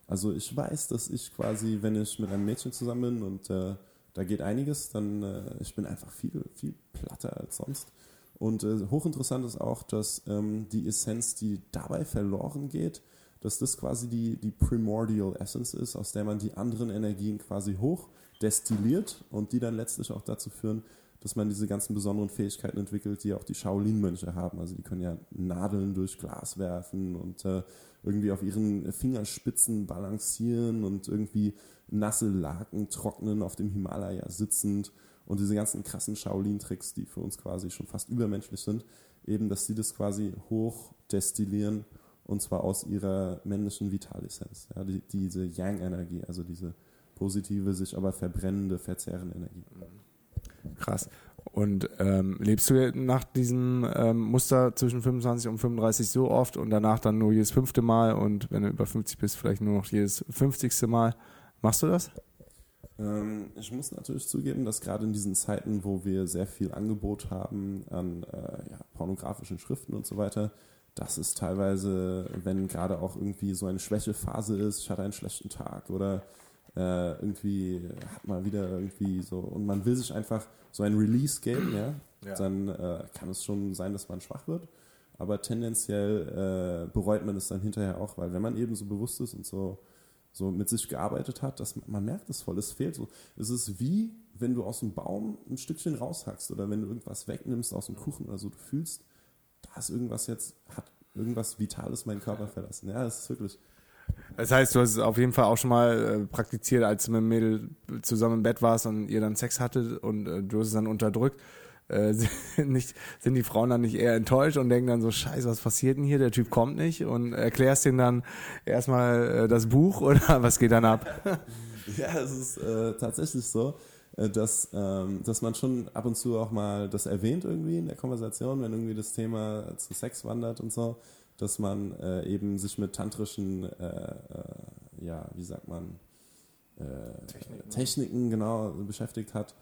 also ich weiß, dass ich quasi, wenn ich mit einem Mädchen zusammen bin und äh, da geht einiges, dann äh, ich bin einfach viel, viel platter als sonst. Und äh, hochinteressant ist auch, dass ähm, die Essenz, die dabei verloren geht, dass das quasi die, die Primordial Essence ist, aus der man die anderen Energien quasi hoch destilliert und die dann letztlich auch dazu führen, dass man diese ganzen besonderen Fähigkeiten entwickelt, die auch die Shaolin-Mönche haben. Also die können ja Nadeln durch Glas werfen und äh, irgendwie auf ihren Fingerspitzen balancieren und irgendwie nasse Laken trocknen auf dem Himalaya sitzend und diese ganzen krassen Shaolin-Tricks, die für uns quasi schon fast übermenschlich sind, eben, dass sie das quasi hoch destillieren und zwar aus ihrer männlichen Vitalissenz, ja, die, diese Yang-Energie, also diese positive, sich aber verbrennende, verzehrende Energie. Krass. Und ähm, lebst du nach diesem ähm, Muster zwischen 25 und 35 so oft und danach dann nur jedes fünfte Mal und wenn du über 50 bist, vielleicht nur noch jedes 50. Mal? Machst du das? Ähm, ich muss natürlich zugeben, dass gerade in diesen Zeiten, wo wir sehr viel Angebot haben an äh, ja, pornografischen Schriften und so weiter, dass es teilweise, wenn gerade auch irgendwie so eine Schwächephase ist, ich hatte einen schlechten Tag oder äh, irgendwie hat man wieder irgendwie so und man will sich einfach so ein Release geben, ja, ja. dann äh, kann es schon sein, dass man schwach wird. Aber tendenziell äh, bereut man es dann hinterher auch, weil wenn man eben so bewusst ist und so so mit sich gearbeitet hat, dass man, man merkt es voll, es fehlt so. Es ist wie, wenn du aus dem Baum ein Stückchen raushackst oder wenn du irgendwas wegnimmst aus dem Kuchen oder so, du fühlst, da ist irgendwas jetzt, hat irgendwas Vitales meinen Körper verlassen. Ja, das ist wirklich. Das heißt, du hast es auf jeden Fall auch schon mal äh, praktiziert, als du mit dem Mädel zusammen im Bett warst und ihr dann Sex hattet und äh, du hast es dann unterdrückt. Äh, sind, nicht, sind die Frauen dann nicht eher enttäuscht und denken dann so, scheiße, was passiert denn hier? Der Typ kommt nicht und erklärst denen dann erstmal äh, das Buch oder was geht dann ab? Ja, es ist äh, tatsächlich so, äh, dass, ähm, dass man schon ab und zu auch mal das erwähnt irgendwie in der Konversation, wenn irgendwie das Thema zu Sex wandert und so, dass man äh, eben sich mit tantrischen, äh, äh, ja, wie sagt man, Techniken. Techniken genau beschäftigt hat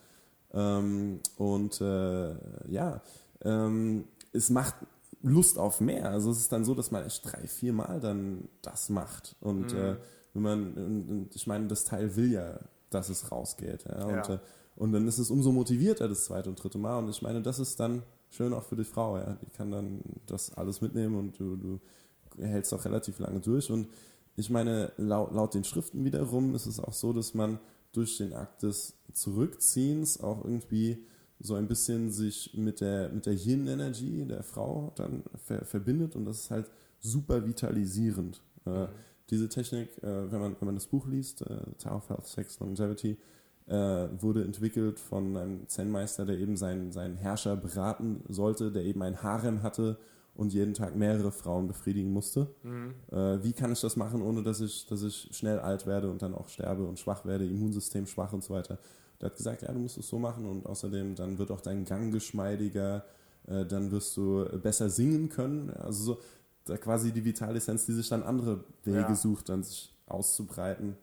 ähm, und äh, ja, ähm, es macht Lust auf mehr. Also es ist dann so, dass man echt drei, vier Mal dann das macht. Und mhm. äh, wenn man, und ich meine, das Teil will ja, dass es rausgeht. Ja? Und, ja. Äh, und dann ist es umso motivierter das zweite und dritte Mal. Und ich meine, das ist dann schön auch für die Frau. Ja? Die kann dann das alles mitnehmen und du, du hältst auch relativ lange durch. Und ich meine, laut, laut den Schriften wiederum ist es auch so, dass man durch den Akt des Zurückziehens auch irgendwie so ein bisschen sich mit der, mit der Yin-Energy der Frau dann ver verbindet und das ist halt super vitalisierend. Äh, mhm. Äh, diese Technik, äh, wenn, man, wenn man das Buch liest, äh, Tower of Health, Sex, Longevity, äh, wurde entwickelt von einem Zen-Meister, der eben seinen, seinen Herrscher beraten sollte, der eben ein Harem hatte und jeden Tag mehrere Frauen befriedigen musste. Mhm. Äh, wie kann ich das machen, ohne dass ich, dass ich schnell alt werde und dann auch sterbe und schwach werde, Immunsystem schwach und so weiter. Der hat gesagt, ja, du musst es so machen und außerdem dann wird auch dein Gang geschmeidiger, äh, dann wirst du besser singen können. Also so da quasi die Vitalissenz, die sich dann andere Wege ja. sucht, dann sich auszubreiten.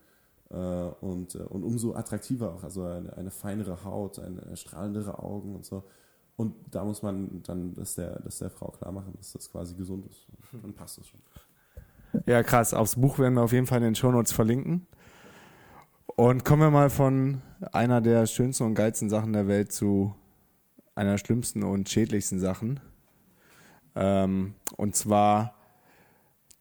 Äh, und, äh, und umso attraktiver auch, also eine, eine feinere Haut, eine strahlendere Augen und so. Und da muss man dann das der, das der Frau klar machen, dass das quasi gesund ist. Und dann passt das schon. Ja, krass. Aufs Buch werden wir auf jeden Fall in den Shownotes verlinken. Und kommen wir mal von einer der schönsten und geilsten Sachen der Welt zu einer schlimmsten und schädlichsten Sachen. Ähm, und zwar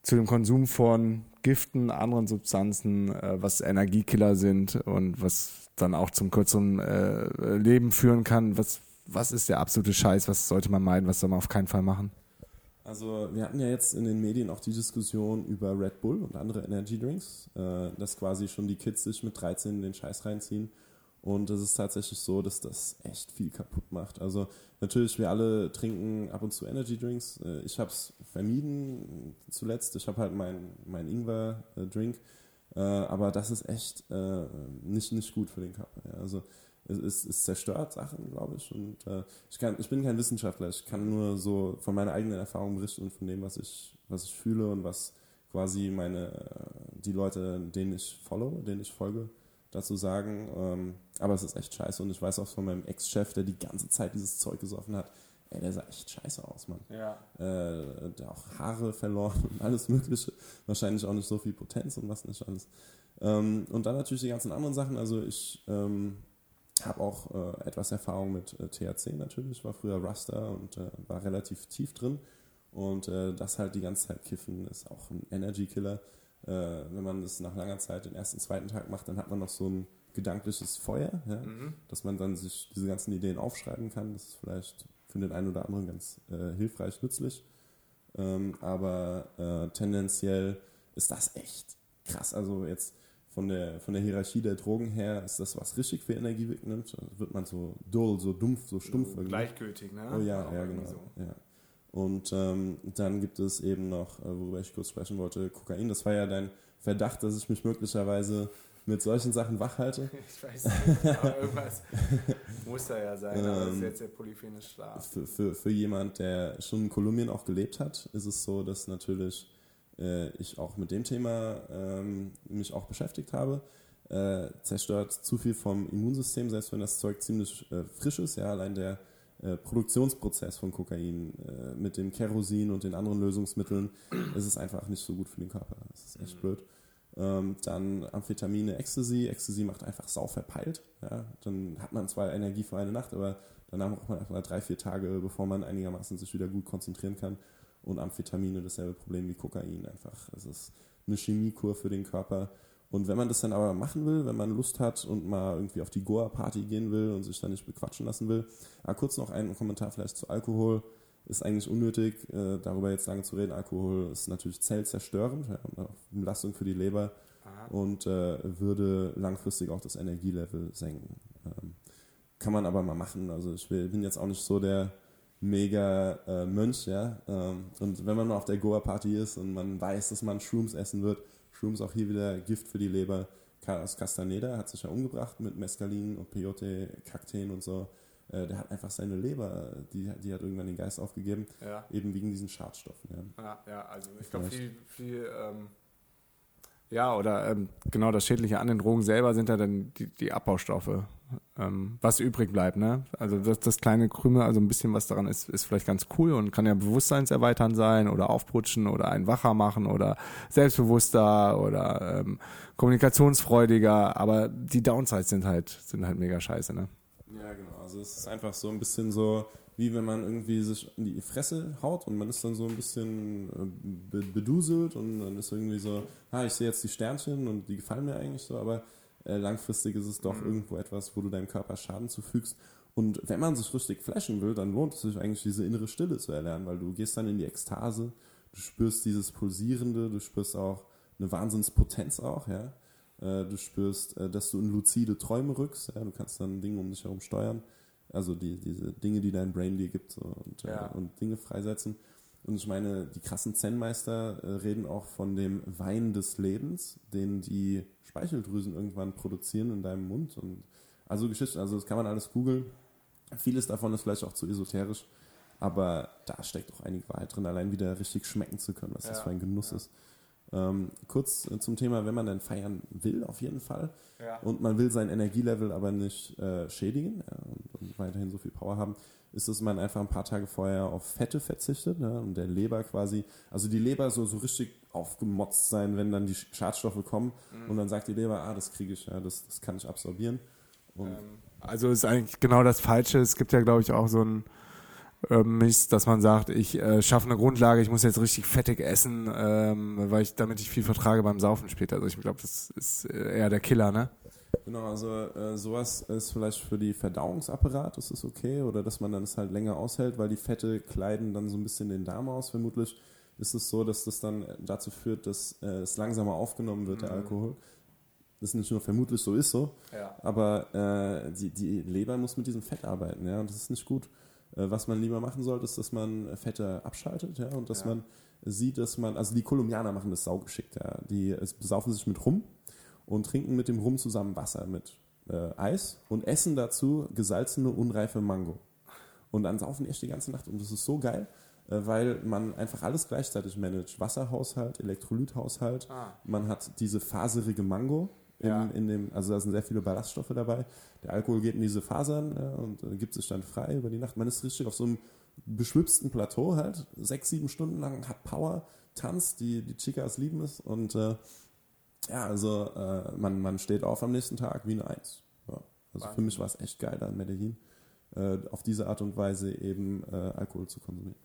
zu dem Konsum von Giften, anderen Substanzen, äh, was Energiekiller sind und was dann auch zum kürzeren äh, Leben führen kann. Was, was ist der absolute Scheiß? Was sollte man meiden? Was soll man auf keinen Fall machen? Also wir hatten ja jetzt in den Medien auch die Diskussion über Red Bull und andere Energy Drinks, äh, dass quasi schon die Kids sich mit 13 den Scheiß reinziehen. Und es ist tatsächlich so, dass das echt viel kaputt macht. Also natürlich, wir alle trinken ab und zu Energy Drinks. Äh, ich habe es vermieden zuletzt. Ich habe halt meinen mein Ingwer-Drink. Äh, aber das ist echt nicht, nicht gut für den Körper. Also es, es, zerstört Sachen, glaube ich. Und äh, ich, kann, ich bin kein Wissenschaftler, ich kann nur so von meiner eigenen Erfahrung berichten und von dem, was ich, was ich fühle und was quasi meine, äh, die Leute, denen ich follow, denen ich folge, dazu sagen. Ähm, aber es ist echt scheiße und ich weiß auch von meinem Ex-Chef, der die ganze Zeit dieses Zeug gesoffen hat, ey, der sah echt scheiße aus, Mann. Ja. Äh, der auch Haare verloren und alles Mögliche. Wahrscheinlich auch nicht so viel Potenz und was nicht alles. Ähm, und dann natürlich die ganzen anderen Sachen. Also ich ähm, habe auch äh, etwas Erfahrung mit äh, THC natürlich, war früher Raster und äh, war relativ tief drin. Und äh, das halt die ganze Zeit kiffen ist auch ein Energy Killer. Äh, wenn man das nach langer Zeit den ersten, zweiten Tag macht, dann hat man noch so ein gedankliches Feuer, ja? mhm. dass man dann sich diese ganzen Ideen aufschreiben kann. Das ist vielleicht für den einen oder anderen ganz äh, hilfreich, nützlich. Ähm, aber tendenziell ist das echt krass. Also jetzt von der, von der Hierarchie der Drogen her ist das, was richtig viel Energie wegnimmt. Da wird man so dull, so dumpf, so stumpf. So gleichgültig, ne? Oh ja, ja, genau. So. Ja. Und ähm, dann gibt es eben noch, äh, worüber ich kurz sprechen wollte, Kokain. Das war ja dein Verdacht, dass ich mich möglicherweise mit solchen Sachen wach halte. Ich weiß nicht, aber irgendwas muss da ja sein, aber das ist ähm, jetzt der polyphene Schlaf. Für, für, für jemand, der schon in Kolumbien auch gelebt hat, ist es so, dass natürlich äh, ich auch mit dem Thema ähm, mich auch beschäftigt habe. Äh, zerstört zu viel vom Immunsystem, selbst wenn das Zeug ziemlich äh, frisch ist. Ja, allein der äh, Produktionsprozess von Kokain äh, mit dem Kerosin und den anderen Lösungsmitteln, ist es einfach nicht so gut für den Körper. Das ist echt mhm. blöd. Ähm, dann Amphetamine, Ecstasy. Ecstasy macht einfach sau verpeilt. Ja? Dann hat man zwar Energie für eine Nacht, aber danach braucht man einfach mal drei, vier Tage, bevor man einigermaßen sich wieder gut konzentrieren kann und Amphetamine dasselbe Problem wie Kokain einfach. Es ist eine Chemiekur für den Körper Und wenn man das dann aber machen will, wenn man Lust hat und mal irgendwie auf die Goa-Party gehen will und sich dann nicht bequatschen lassen will, ah, kurz noch ein Kommentar vielleicht zu Alkohol. Ist eigentlich unnötig, äh, darüber jetzt lange zu reden. Alkohol ist natürlich zellzerstörend, ja, Belastung für die Leber Aha. und äh, würde langfristig auch das Energielevel senken. Ähm, kann man aber mal machen. Also ich bin jetzt auch nicht so der mega äh, Mönch, ja. Ähm, und wenn man mal auf der Goa-Party ist und man weiß, dass man Shrooms essen wird, Shrooms auch hier wieder Gift für die Leber. Carlos Castaneda hat sich ja umgebracht mit Mescalin und Peyote, Kakteen und so. Äh, der hat einfach seine Leber, die, die hat irgendwann den Geist aufgegeben, ja. eben wegen diesen Schadstoffen. Ja, ja, ja also ich glaube, viel, viel ähm, ja, oder ähm, genau das Schädliche an den Drogen selber sind ja dann die, die Abbaustoffe, ähm, was übrig bleibt. Ne? Also das, das kleine Krümel, also ein bisschen was daran ist, ist vielleicht ganz cool und kann ja bewusstseinserweitern sein oder aufputschen oder einen wacher machen oder selbstbewusster oder ähm, kommunikationsfreudiger. Aber die Downsides sind halt, sind halt mega scheiße. Ne? Ja, genau. Also es ist einfach so ein bisschen so wie wenn man irgendwie sich in die Fresse haut und man ist dann so ein bisschen äh, beduselt und dann ist irgendwie so, ah, ich sehe jetzt die Sternchen und die gefallen mir eigentlich so, aber äh, langfristig ist es doch mhm. irgendwo etwas, wo du deinem Körper Schaden zufügst. Und wenn man sich richtig flashen will, dann lohnt es sich eigentlich, diese innere Stille zu erlernen, weil du gehst dann in die Ekstase, du spürst dieses Pulsierende, du spürst auch eine Wahnsinnspotenz auch, ja. Äh, du spürst, äh, dass du in luzide Träume rückst, ja. Du kannst dann Dinge um dich herum steuern. Also die, diese Dinge, die dein Brain dir gibt so, und, äh, ja. und Dinge freisetzen. Und ich meine, die krassen Zen-Meister äh, reden auch von dem Wein des Lebens, den die Speicheldrüsen irgendwann produzieren in deinem Mund. Und also Geschichten, also das kann man alles googeln. Vieles davon ist vielleicht auch zu esoterisch, aber da steckt auch einige Wahrheit drin, allein wieder richtig schmecken zu können, was ja. das für ein Genuss ja. ist. Ähm, kurz äh, zum Thema, wenn man dann feiern will, auf jeden Fall. Ja. Und man will sein Energielevel aber nicht äh, schädigen ja, und, und, weiterhin so viel Power haben, ist es, man einfach ein paar Tage vorher auf Fette verzichtet ne, und der Leber quasi, also die Leber so, so richtig aufgemotzt sein, wenn dann die Schadstoffe kommen mhm. und dann sagt die Leber, ah, das kriege ich, ja, das, das kann ich absorbieren. Ähm, also ist eigentlich genau das Falsche. Es gibt ja, glaube ich, auch so ein ähm, ist, dass man sagt, ich äh, schaffe eine Grundlage, ich muss jetzt richtig fettig essen, ähm, weil ich, damit ich viel vertrage beim Saufen später. Also ich glaube, das ist äh, eher der Killer, ne? Genau, also äh, sowas ist vielleicht für die Verdauungsapparat, das ist okay, oder dass man dann es halt länger aushält, weil die Fette kleiden dann so ein bisschen den Darm aus. Vermutlich ist es so, dass das dann dazu führt, dass äh, es langsamer aufgenommen wird, mhm. der Alkohol. Das ist nicht nur vermutlich so ist so, ja. aber äh, die, die Leber muss mit diesem Fett arbeiten, ja, und das ist nicht gut. Äh, was man lieber machen sollte, ist, dass man Fette abschaltet ja, und dass ja. man sieht, dass man, also die Kolumbianer machen das saugeschickt, ja. Die besaufen sich mit Rum und trinken mit dem Rum zusammen Wasser mit äh, Eis und essen dazu gesalzene, unreife Mango. Und dann saufen die echt die ganze Nacht und das ist so geil, äh, weil man einfach alles gleichzeitig managt. Wasserhaushalt, Elektrolythaushalt, ah. man hat diese faserige Mango, in, ja. in dem, also da sind sehr viele Ballaststoffe dabei. Der Alkohol geht in diese Fasern ja, und äh, gibt sich dann frei über die Nacht. Man ist richtig auf so einem beschwipsten Plateau halt, sechs, sieben Stunden lang, hat Power, tanzt, die, die Chicas lieben es und äh, ja, also äh, man, man steht auf am nächsten Tag wie eine Eins. Ja. Also für mich war es echt geil da in Medellin, äh, auf diese Art und Weise eben äh, Alkohol zu konsumieren.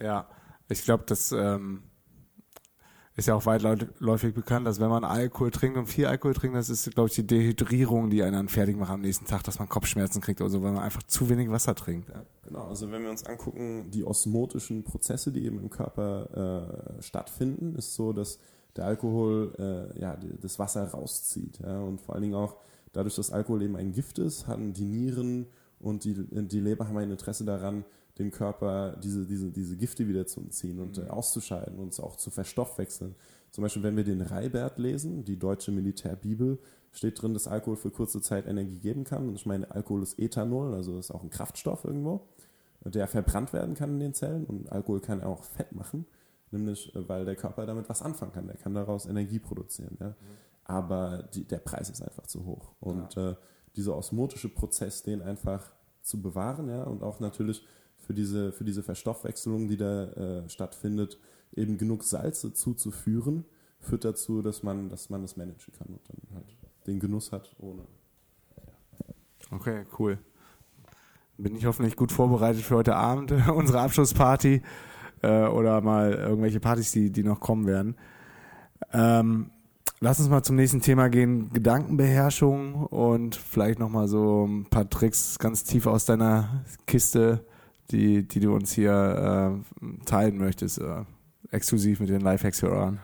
Ja, ich glaube, dass ähm, ist ja auch weitläufig bekannt, dass wenn man Alkohol trinkt und viel Alkohol trinkt, das ist, glaube ich, die Dehydrierung, die einen dann fertig macht am nächsten Tag, dass man Kopfschmerzen kriegt oder so, weil man einfach zu wenig Wasser trinkt. Ja. Genau, also wenn wir uns angucken, die osmotischen Prozesse, die eben im Körper äh, stattfinden, ist so, dass der Alkohol äh, ja, das Wasser rauszieht. Ja, und vor allen Dingen auch dadurch, dass Alkohol eben ein Gift ist, haben die Nieren und die, die Leber haben ein Interesse daran, dem Körper diese, diese, diese Gifte wieder zu entziehen und mhm. äh, auszuscheiden und auch zu verstoffwechseln. Zum Beispiel, wenn wir den Reibert lesen, die deutsche Militärbibel, steht drin, dass Alkohol für kurze Zeit Energie geben kann. Und ich meine, Alkohol ist Ethanol, also ist auch ein Kraftstoff irgendwo, der verbrannt werden kann in den Zellen. Und Alkohol kann auch Fett machen, nämlich äh, weil der Körper damit was anfangen kann. Der kann daraus Energie produzieren. Ja? Mhm. Aber die, der Preis ist einfach zu hoch. Und ja. äh, dieser osmotische Prozess, den einfach zu bewahren, ja, und auch natürlich für diese, für diese Verstoffwechselung, die da äh, stattfindet, eben genug Salze zuzuführen, führt dazu, dass man, dass man das managen kann und dann halt den Genuss hat ohne. Ja. Okay, cool. Bin ich hoffentlich gut vorbereitet für heute Abend, unsere Abschlussparty äh, oder mal irgendwelche Partys, die, die noch kommen werden. Ähm, Lass uns mal zum nächsten Thema gehen, Gedankenbeherrschung und vielleicht nochmal so ein paar Tricks ganz tief aus deiner Kiste, die, die du uns hier äh, teilen möchtest, äh, exklusiv mit den Lifehacks-Hörern.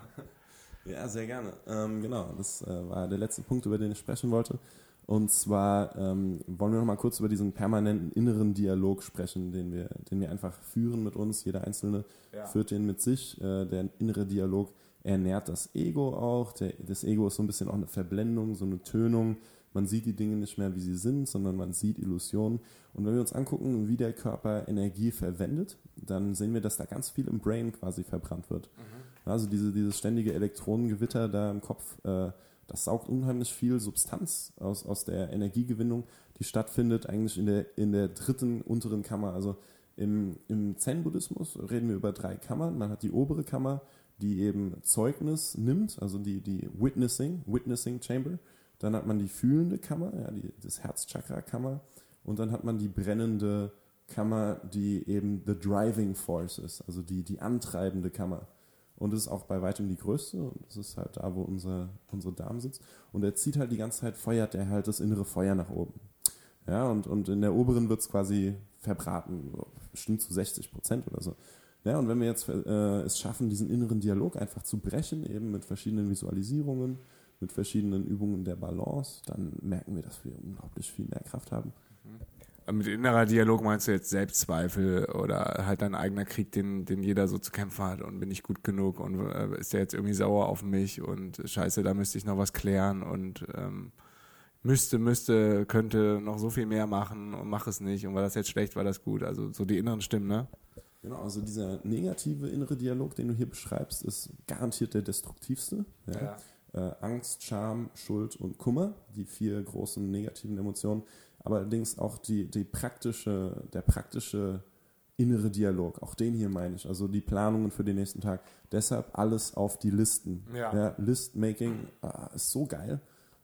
Ja, sehr gerne. Ähm, genau, das äh, war der letzte Punkt, über den ich sprechen wollte. Und zwar ähm, wollen wir noch mal kurz über diesen permanenten inneren Dialog sprechen, den wir, den wir einfach führen mit uns. Jeder Einzelne ja. führt den mit sich. Äh, der innere Dialog ernährt das Ego auch. Der, das Ego ist so ein bisschen auch eine Verblendung, so eine Tönung. Man sieht die Dinge nicht mehr, wie sie sind, sondern man sieht Illusionen. Und wenn wir uns angucken, wie der Körper Energie verwendet, dann sehen wir, dass da ganz viel im Brain quasi verbrannt wird. Mhm. Also diese, dieses ständige Elektronengewitter da im Kopf, äh, das saugt unheimlich viel Substanz aus, aus der Energiegewinnung, die stattfindet eigentlich in der, in der dritten unteren Kammer. Also im, im Zen-Buddhismus reden wir über drei Kammern. Man hat die obere Kammer, die eben Zeugnis nimmt, also die, die Witnessing, Witnessing Chamber. Dann hat man die fühlende Kammer, ja, die, das Herzchakra-Kammer. Und dann hat man die brennende Kammer, die eben the driving force ist, also die, die antreibende Kammer. Und das ist auch bei weitem die größte und das ist halt da, wo unser, unsere Darm sitzt. Und er zieht halt die ganze Zeit, feuert er halt das innere Feuer nach oben. Ja, und, und in der oberen wird es quasi verbraten, bestimmt zu 60 Prozent oder so. Ja, und wenn wir jetzt äh, es schaffen, diesen inneren Dialog einfach zu brechen, eben mit verschiedenen Visualisierungen, mit verschiedenen Übungen der Balance, dann merken wir, dass wir unglaublich viel mehr Kraft haben. Mhm. Mit innerer Dialog meinst du jetzt Selbstzweifel oder halt dein eigener Krieg, den, den jeder so zu kämpfen hat und bin ich gut genug und äh, ist der jetzt irgendwie sauer auf mich und scheiße, da müsste ich noch was klären und ähm, müsste, müsste, könnte noch so viel mehr machen und mach es nicht und war das jetzt schlecht, war das gut. Also so die inneren Stimmen, ne? Genau, also dieser negative innere Dialog, den du hier beschreibst, ist garantiert der destruktivste. Ja? Ja. Äh, Angst, Scham, Schuld und Kummer, die vier großen negativen Emotionen. Aber allerdings auch die, die praktische, der praktische innere Dialog, auch den hier meine ich, also die Planungen für den nächsten Tag. Deshalb alles auf die Listen. Ja. ja List-Making äh, ist so geil.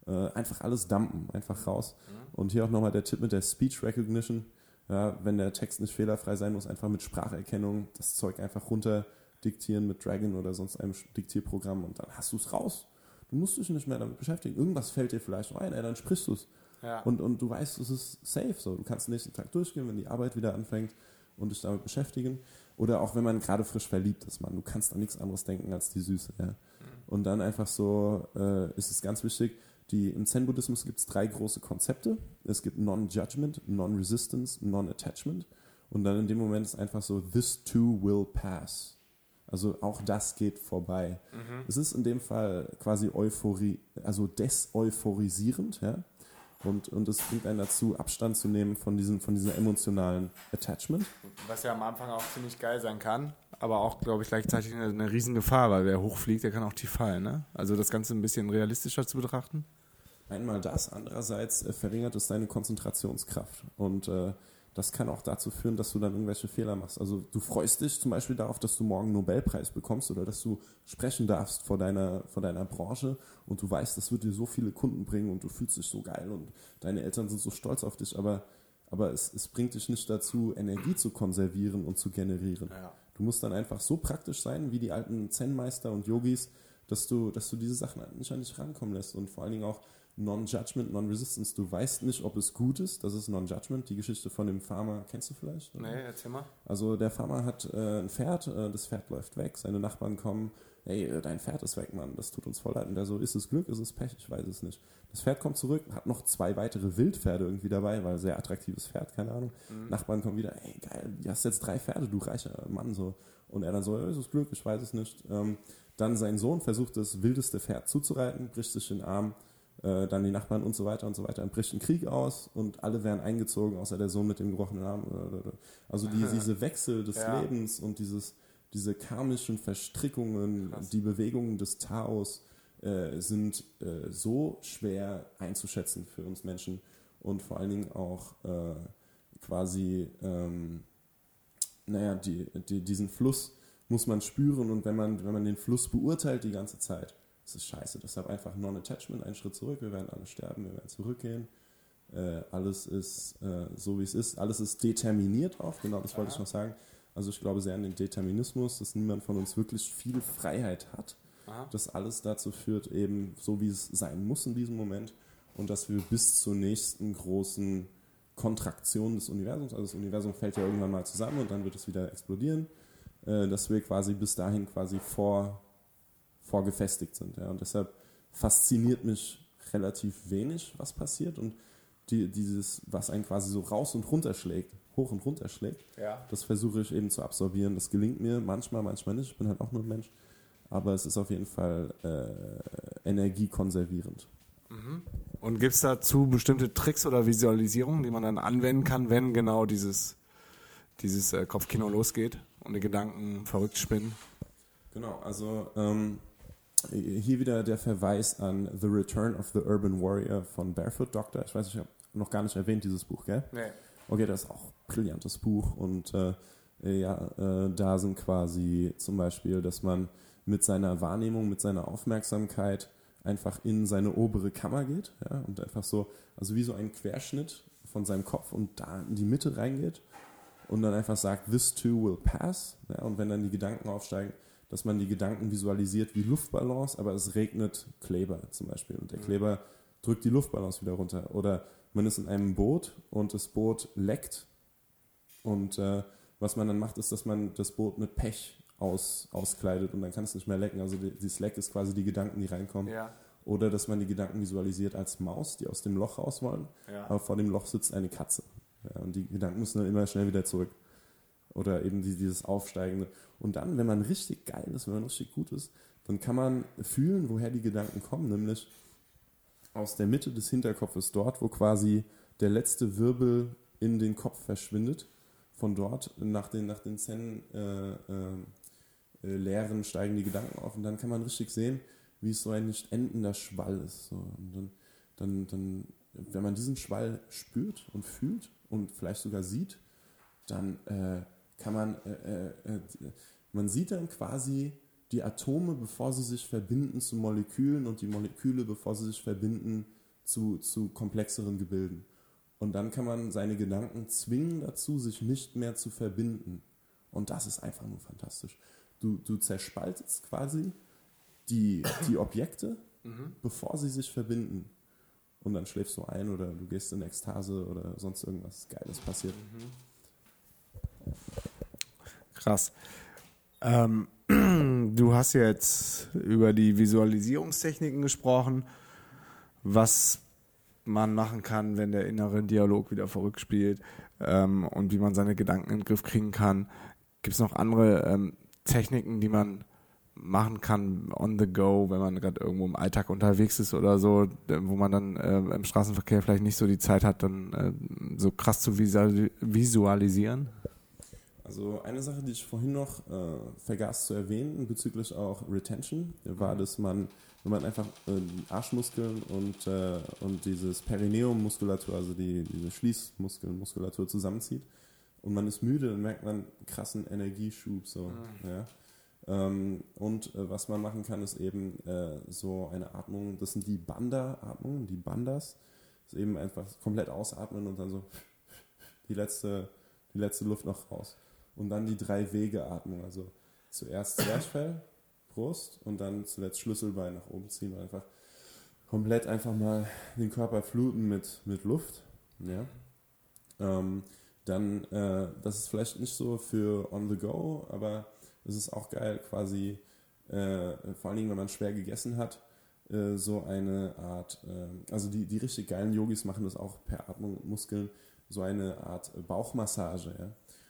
Äh, einfach alles dumpen, einfach raus. Mhm. Und hier auch nochmal der Tipp mit der Speech Recognition ja, wenn der Text nicht fehlerfrei sein muss, einfach mit Spracherkennung das Zeug einfach runter diktieren mit Dragon oder sonst einem Diktierprogramm und dann hast du es raus. Du musst dich nicht mehr damit beschäftigen. Irgendwas fällt dir vielleicht ein, ey, dann sprichst du es. Ja. Und, und du weißt, es ist safe. So. Du kannst den nächsten Tag durchgehen, wenn die Arbeit wieder anfängt und dich damit beschäftigen. Oder auch wenn man gerade frisch verliebt ist, man, du kannst an nichts anderes denken als die Süße. Ja. Mhm. Und dann einfach so äh, ist es ganz wichtig, die, Im Zen-Buddhismus gibt es drei große Konzepte. Es gibt Non-Judgment, Non-Resistance, Non-Attachment. Und dann in dem Moment ist einfach so, this too will pass. Also auch das geht vorbei. Mhm. Es ist in dem Fall quasi Euphorie, also deseuphorisierend, ja. Und, und es bringt einen dazu, Abstand zu nehmen von diesem, von diesem emotionalen Attachment. Was ja am Anfang auch ziemlich geil sein kann, aber auch, glaube ich, gleichzeitig eine, eine Riesengefahr, weil wer hochfliegt, der kann auch tief fallen. Ne? Also das Ganze ein bisschen realistischer zu betrachten. Einmal das, andererseits äh, verringert es deine Konzentrationskraft. Und äh, das kann auch dazu führen, dass du dann irgendwelche Fehler machst. Also du freust dich zum Beispiel darauf, dass du morgen einen Nobelpreis bekommst oder dass du sprechen darfst vor deiner, vor deiner Branche und du weißt, das wird dir so viele Kunden bringen und du fühlst dich so geil und deine Eltern sind so stolz auf dich, aber, aber es, es bringt dich nicht dazu, Energie zu konservieren und zu generieren. Ja. Du musst dann einfach so praktisch sein, wie die alten Zen-Meister und Yogis, dass du, dass du diese Sachen nicht an dich rankommen lässt und vor allen Dingen auch Non-Judgment, Non-Resistance. Du weißt nicht, ob es gut ist. Das ist Non-Judgment. Die Geschichte von dem Farmer kennst du vielleicht? Nee, erzähl mal. Also der Farmer hat äh, ein Pferd, äh, das Pferd läuft weg, seine Nachbarn kommen, ey, äh, dein Pferd ist weg, Mann, das tut uns voll leid. Und der so, ist es Glück, ist es Pech, ich weiß es nicht. Das Pferd kommt zurück, hat noch zwei weitere Wildpferde irgendwie dabei, weil sehr attraktives Pferd, keine Ahnung. Mhm. Nachbarn kommen wieder, ey, geil, du hast jetzt drei Pferde, du reicher Mann, so. Und er dann so, ist es Glück, ich weiß es nicht. Ähm, dann sein Sohn versucht das wildeste Pferd zuzureiten, bricht sich den Arm, äh, dann die Nachbarn und so weiter und so weiter. Dann bricht ein Krieg aus und alle werden eingezogen, außer der Sohn mit dem gebrochenen Arm. Also die, diese Wechsel des ja. Lebens und dieses, diese karmischen Verstrickungen, Krass. die Bewegungen des Taos äh, sind äh, so schwer einzuschätzen für uns Menschen und vor allen Dingen auch äh, quasi, ähm, naja, die, die, diesen Fluss muss man spüren und wenn man, wenn man den Fluss beurteilt die ganze Zeit, das ist scheiße. Deshalb einfach Non-Attachment, einen Schritt zurück, wir werden alle sterben, wir werden zurückgehen. Äh, alles ist äh, so, wie es ist. Alles ist determiniert auch, genau das wollte ich noch sagen. Also ich glaube sehr an den Determinismus, dass niemand von uns wirklich viel Freiheit hat. Aha. das alles dazu führt, eben so wie es sein muss in diesem Moment und dass wir bis zur nächsten großen Kontraktion des Universums, also das Universum fällt ja irgendwann mal zusammen und dann wird es wieder explodieren, äh, dass wir quasi bis dahin quasi vor, vorgefestigt sind. Ja. Und deshalb fasziniert mich relativ wenig, was passiert und die, dieses, was einen quasi so raus und runter schlägt, hoch und runter schlägt, ja. das versuche ich eben zu absorbieren. Das gelingt mir manchmal, manchmal nicht. Ich bin halt auch nur ein Mensch. Aber es ist auf jeden Fall äh, energiekonservierend. Mhm. Und gibt es dazu bestimmte Tricks oder Visualisierungen, die man dann anwenden kann, wenn genau dieses, dieses äh, Kopfkino losgeht und die Gedanken verrückt spinnen? Genau, also ähm, hier wieder der Verweis an The Return of the Urban Warrior von Barefoot Doctor. Ich weiß, ich habe noch gar nicht erwähnt, dieses Buch, gell? Nee. Okay, das ist auch ein brillantes Buch und äh, ja, äh, da sind quasi zum Beispiel, dass man mit seiner Wahrnehmung, mit seiner Aufmerksamkeit einfach in seine obere Kammer geht ja, und einfach so, also wie so ein Querschnitt von seinem Kopf und da in die Mitte reingeht und dann einfach sagt, this too will pass. Ja, und wenn dann die Gedanken aufsteigen, dass man die Gedanken visualisiert wie Luftballons, aber es regnet Kleber zum Beispiel und der mhm. Kleber drückt die Luftballons wieder runter. Oder man ist in einem Boot und das Boot leckt und äh, was man dann macht, ist, dass man das Boot mit Pech aus, auskleidet und dann kann es nicht mehr lecken. Also die, dieses Leck ist quasi die Gedanken, die reinkommen. Ja. Oder dass man die Gedanken visualisiert als Maus, die aus dem Loch raus wollen, ja. aber vor dem Loch sitzt eine Katze. Ja, und die Gedanken müssen dann immer schnell wieder zurück. Oder eben dieses Aufsteigende. Und dann, wenn man richtig geil ist, wenn man richtig gut ist, dann kann man fühlen, woher die Gedanken kommen, nämlich aus der Mitte des Hinterkopfes, dort, wo quasi der letzte Wirbel in den Kopf verschwindet. Von dort nach den, nach den Zellen äh, äh, äh, steigen die Gedanken auf und dann kann man richtig sehen, wie es so ein nicht endender Schwall ist. So. Und dann, dann, dann, wenn man diesen Schwall spürt und fühlt und vielleicht sogar sieht, dann äh, kann man, äh, äh, äh, man sieht dann quasi die Atome, bevor sie sich verbinden zu Molekülen und die Moleküle, bevor sie sich verbinden zu, zu komplexeren Gebilden. Und dann kann man seine Gedanken zwingen dazu, sich nicht mehr zu verbinden. Und das ist einfach nur fantastisch. Du, du zerspaltest quasi die, die Objekte, mhm. bevor sie sich verbinden. Und dann schläfst du ein oder du gehst in Ekstase oder sonst irgendwas Geiles passiert. Mhm. Krass. Ähm, du hast jetzt über die Visualisierungstechniken gesprochen, was man machen kann, wenn der innere Dialog wieder verrückt spielt ähm, und wie man seine Gedanken in den Griff kriegen kann. Gibt es noch andere ähm, Techniken, die man machen kann on the go, wenn man gerade irgendwo im Alltag unterwegs ist oder so, wo man dann äh, im Straßenverkehr vielleicht nicht so die Zeit hat, dann äh, so krass zu visualisieren? Also eine Sache, die ich vorhin noch äh, vergaß zu erwähnen bezüglich auch Retention, war, mhm. dass man, wenn man einfach äh, Arschmuskeln und, äh, und dieses Perineum-Muskulatur, also die, diese Schließmuskeln-Muskulatur zusammenzieht, und man ist müde, dann merkt man krassen Energieschub. So, mhm. ja. Ähm, und äh, was man machen kann, ist eben äh, so eine Atmung, das sind die Banda-Atmungen, die Bandas. Das ist eben einfach komplett ausatmen und dann so die letzte, die letzte Luft noch raus. Und dann die drei Wege-Atmung, also zuerst Zwerchfell, Brust und dann zuletzt Schlüsselbein nach oben ziehen und einfach komplett einfach mal den Körper fluten mit, mit Luft. Ja. Ähm, dann, äh, das ist vielleicht nicht so für on the go, aber es ist auch geil, quasi, äh, vor allen Dingen, wenn man schwer gegessen hat, äh, so eine Art, äh, also die, die richtig geilen Yogis machen das auch per Atmung und Muskeln, so eine Art Bauchmassage, ja.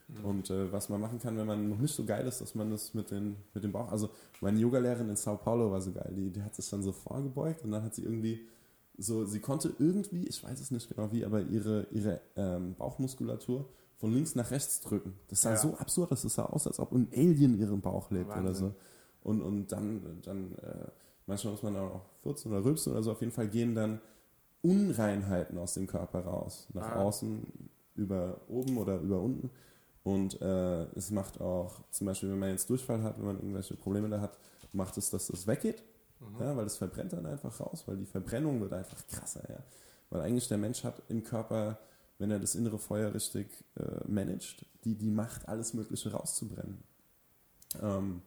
Mhm. Und äh, was man machen kann, wenn man noch nicht so geil ist, dass man das mit, den, mit dem Bauch, also meine Yogalehrerin in Sao Paulo war so geil, die, die hat sich dann so vorgebeugt und dann hat sie irgendwie so, sie konnte irgendwie, ich weiß es nicht genau wie, aber ihre, ihre ähm, Bauchmuskulatur von links nach rechts drücken. Das sah ja. so absurd, dass es sah aus, als ob ein Alien in ihrem Bauch lebt Wahnsinn. oder so. Und, und dann, dann äh, manchmal muss man auch furzen oder rülpsen oder so. Auf jeden Fall gehen dann Unreinheiten aus dem Körper raus. Nach ah. außen, über oben oder über unten. Und äh, es macht auch, zum Beispiel, wenn man jetzt Durchfall hat, wenn man irgendwelche Probleme da hat, macht es, dass das weggeht. Mhm. Ja, weil es verbrennt dann einfach raus, weil die Verbrennung wird einfach krasser. Ja. Weil eigentlich der Mensch hat im Körper, wenn er das innere Feuer richtig äh, managt, die, die Macht, alles Mögliche rauszubrennen. Ähm,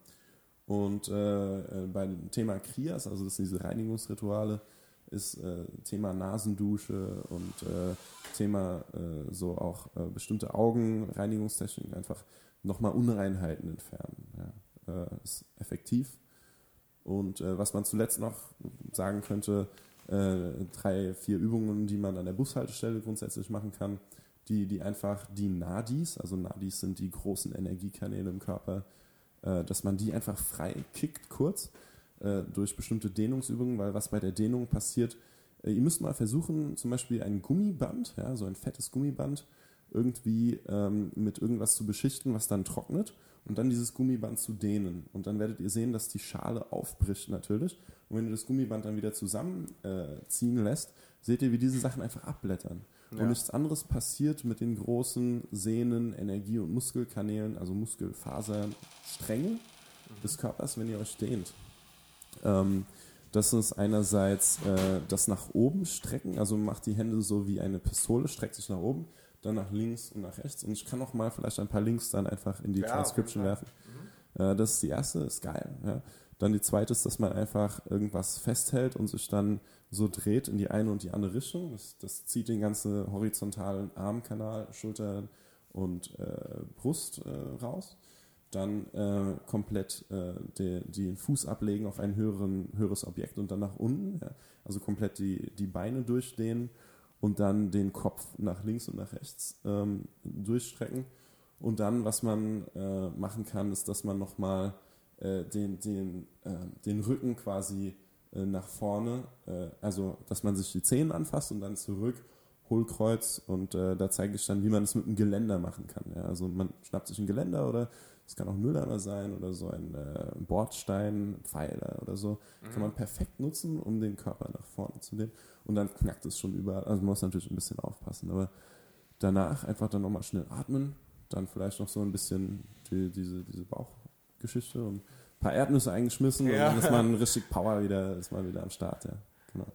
Und äh, äh, beim Thema Krias, also das sind diese Reinigungsrituale, ist äh, Thema Nasendusche und äh, Thema äh, so auch äh, bestimmte Augenreinigungstechniken, einfach nochmal Unreinheiten entfernen. Ja. ist effektiv. Und was man zuletzt noch sagen könnte, drei, vier Übungen, die man an der Bushaltestelle grundsätzlich machen kann, die, die einfach die Nadis, also Nadis sind die großen Energiekanäle im Körper, äh, dass man die einfach frei kickt kurz äh, durch bestimmte Dehnungsübungen, weil was bei der Dehnung passiert, äh, ihr müsst mal versuchen, zum Beispiel ein Gummiband, ja, so ein fettes Gummiband, irgendwie ähm, mit irgendwas zu beschichten, was dann trocknet und dann dieses Gummiband zu dehnen. Und dann werdet ihr sehen, dass die Schale aufbricht natürlich. Und wenn ihr das Gummiband dann wieder zusammenziehen äh, lässt, seht ihr, wie diese Sachen einfach abblättern. Ja. Und nichts anderes passiert mit den großen Sehnen, Energie- und Muskelkanälen, also Muskelfasern, Stränge mhm. des Körpers, wenn ihr euch dehnt. Ähm, das ist einerseits äh, das nach oben strecken, also macht die Hände so wie eine Pistole, streckt sich nach oben, dann nach links und nach rechts. Und ich kann auch mal vielleicht ein paar Links dann einfach in die ja, Transcription werfen. Mhm. Äh, das ist die erste, ist geil. Ja. Dann die zweite ist, dass man einfach irgendwas festhält und sich dann so dreht in die eine und die andere Richtung. Das, das zieht den ganzen horizontalen Armkanal, Schulter und äh, Brust äh, raus. Dann äh, komplett äh, de, den Fuß ablegen auf ein höheren, höheres Objekt und dann nach unten. Ja. Also komplett die, die Beine durchdehnen und dann den Kopf nach links und nach rechts ähm, durchstrecken. Und dann, was man äh, machen kann, ist, dass man nochmal äh, den, den, äh, den Rücken quasi äh, nach vorne, äh, also dass man sich die Zehen anfasst und dann zurück, Hohlkreuz und äh, da zeige ich dann, wie man es mit einem Geländer machen kann. Ja? Also man schnappt sich ein Geländer oder es kann auch ein Mülleimer sein oder so ein äh, Bordstein, Pfeiler oder so. Mhm. Kann man perfekt nutzen, um den Körper nach vorne zu nehmen. Und dann knackt es schon überall. Also man muss natürlich ein bisschen aufpassen. Aber danach einfach dann nochmal schnell atmen. Dann vielleicht noch so ein bisschen die, diese, diese Bauchgeschichte und paar Erdnüsse eingeschmissen ja. und dann ist man richtig Power wieder, ist man wieder am Start, ja. Genau.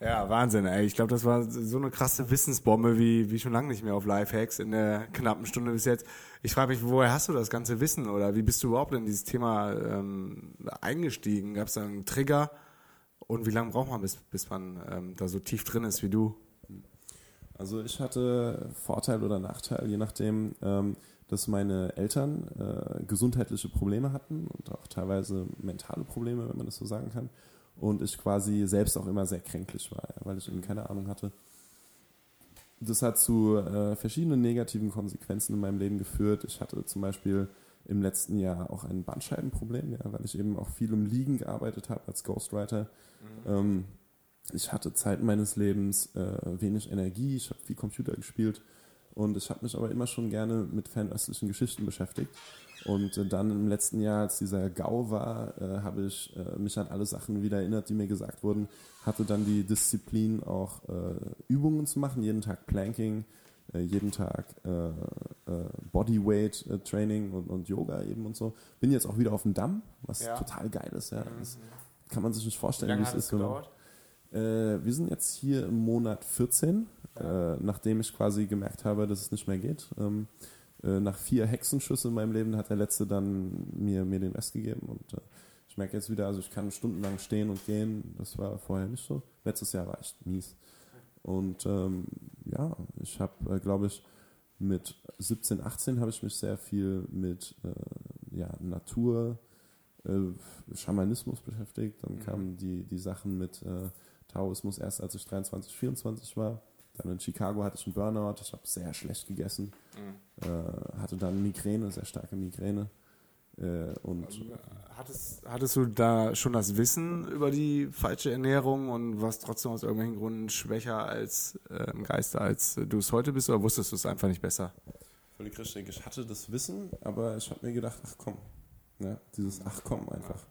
Ja, Wahnsinn, ey. Ich glaube, das war so eine krasse Wissensbombe wie, wie schon lange nicht mehr auf Lifehacks in der knappen Stunde bis jetzt. Ich frage mich, woher hast du das ganze Wissen oder wie bist du überhaupt in dieses Thema ähm, eingestiegen? Gab es da einen Trigger? Und wie lange braucht man, bis, bis man ähm, da so tief drin ist wie du? Also ich hatte Vorteil oder Nachteil, je nachdem. Ähm, dass meine Eltern äh, gesundheitliche Probleme hatten und auch teilweise mentale Probleme, wenn man das so sagen kann. Und ich quasi selbst auch immer sehr kränklich war, ja, weil ich eben keine Ahnung hatte. Das hat zu äh, verschiedenen negativen Konsequenzen in meinem Leben geführt. Ich hatte zum Beispiel im letzten Jahr auch ein Bandscheibenproblem, ja, weil ich eben auch viel im Liegen gearbeitet habe als Ghostwriter. Mhm. Ähm, ich hatte Zeit meines Lebens äh, wenig Energie, ich habe viel Computer gespielt und ich habe mich aber immer schon gerne mit fernöstlichen Geschichten beschäftigt. Und äh, dann im letzten Jahr, als dieser GAU war, äh, habe ich äh, mich an alle Sachen wieder erinnert, die mir gesagt wurden. Hatte dann die Disziplin, auch äh, Übungen zu machen, jeden Tag Planking, äh, jeden Tag äh, Bodyweight Training und, und, Yoga eben und so. Bin jetzt auch wieder auf dem Damm, was ja. total geil ist. Ja. Mhm. Das kann man sich nicht vorstellen, wie, wie es ist. Genau. wir sind jetzt hier im Monat 14 äh, nachdem ich quasi gemerkt habe, dass es nicht mehr geht. Ähm, äh, nach vier Hexenschüsse in meinem Leben hat der letzte dann mir, mir den Rest gegeben und äh, ich merke jetzt wieder, also ich kann stundenlang stehen und gehen. Das war vorher nicht so. Letztes Jahr war echt mies. Und ähm, ja, ich habe, äh, glaube ich, mit 17, 18 habe ich mich sehr viel mit äh, ja, Natur, äh, Schamanismus beschäftigt. Dann mhm. kamen die, die Sachen mit Taoismus erst, als ich 23, 24 war. Dann in Chicago hatte ich einen Burnout, ich habe sehr schlecht gegessen, mhm. äh, hatte dann Migräne, sehr starke Migräne. Äh, und also, hattest, hattest du da schon das Wissen über die falsche Ernährung und warst trotzdem aus irgendwelchen Gründen schwächer als äh, im Geiste, als du es heute bist, oder wusstest du es einfach nicht besser? Völlig richtig. Ich hatte das Wissen, aber ich habe mir gedacht, ach komm, ne? dieses ach komm einfach.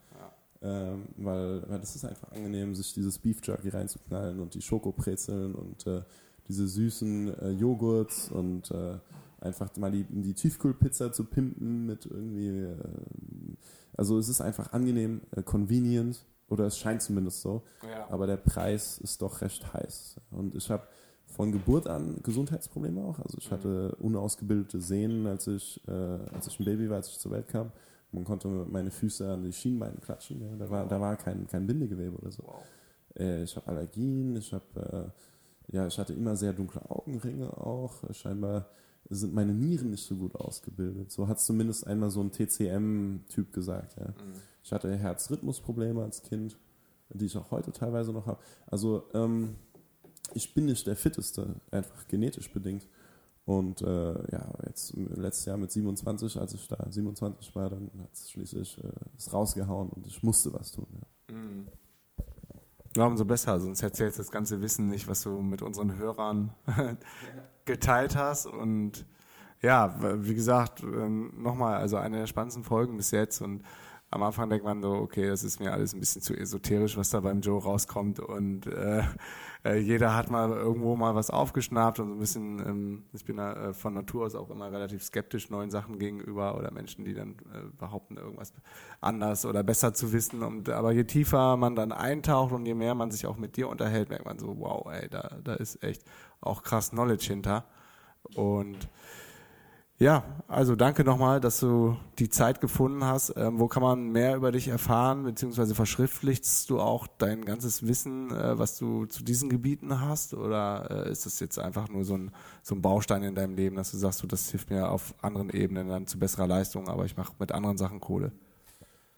Ähm, weil, weil das ist einfach angenehm, sich dieses Beef Jerky reinzuknallen und die Schokobrezeln und äh, diese süßen äh, Joghurts und äh, einfach mal die, die Tiefkühlpizza zu pimpen mit irgendwie. Äh, also es ist einfach angenehm, äh, convenient oder es scheint zumindest so. Ja. Aber der Preis ist doch recht heiß. Und ich habe von Geburt an Gesundheitsprobleme auch. Also ich mhm. hatte unausgebildete Sehnen, als ich, äh, als ich ein Baby war, als ich zur Welt kam. Man konnte meine Füße an die Schienbeine klatschen. Ja. Da, war, da war kein, kein Bindegewebe oder so. Wow. Äh, ich habe Allergien, ich habe, ja, ich hatte immer sehr dunkle Augenringe auch. Scheinbar sind meine Nieren nicht so gut ausgebildet. So hat zumindest einmal so ein TCM-Typ gesagt. Ja. Mhm. Ich hatte Herzrhythmusprobleme als Kind, die ich auch heute teilweise noch habe. Also ähm, ich bin nicht der Fitteste, einfach genetisch bedingt. Und äh, ja, jetzt letztes Jahr mit 27, als ich da 27 war, dann hat es schließlich äh, es rausgehauen und ich musste was tun. Ja. Mhm. Ja, umso besser, sonst erzählst du das ganze Wissen nicht, was du mit unseren Hörern geteilt hast. Und ja, wie gesagt, ähm, nochmal, also eine der spannendsten Folgen bis jetzt und am Anfang denkt man so, okay, das ist mir alles ein bisschen zu esoterisch, was da beim Joe rauskommt und äh, äh, jeder hat mal irgendwo mal was aufgeschnappt und so ein bisschen, ähm, ich bin da äh, von Natur aus auch immer relativ skeptisch neuen Sachen gegenüber oder Menschen, die dann äh, behaupten, irgendwas anders oder besser zu wissen. Und aber je tiefer man dann eintaucht und je mehr man sich auch mit dir unterhält, merkt man so, wow, ey, da, da ist echt auch krass Knowledge hinter. Und ja, also danke nochmal, dass du die Zeit gefunden hast. Ähm, wo kann man mehr über dich erfahren, beziehungsweise verschriftlichst du auch dein ganzes Wissen, äh, was du zu diesen Gebieten hast? Oder äh, ist das jetzt einfach nur so ein, so ein Baustein in deinem Leben, dass du sagst, du, das hilft mir auf anderen Ebenen dann zu besserer Leistung, aber ich mache mit anderen Sachen Kohle?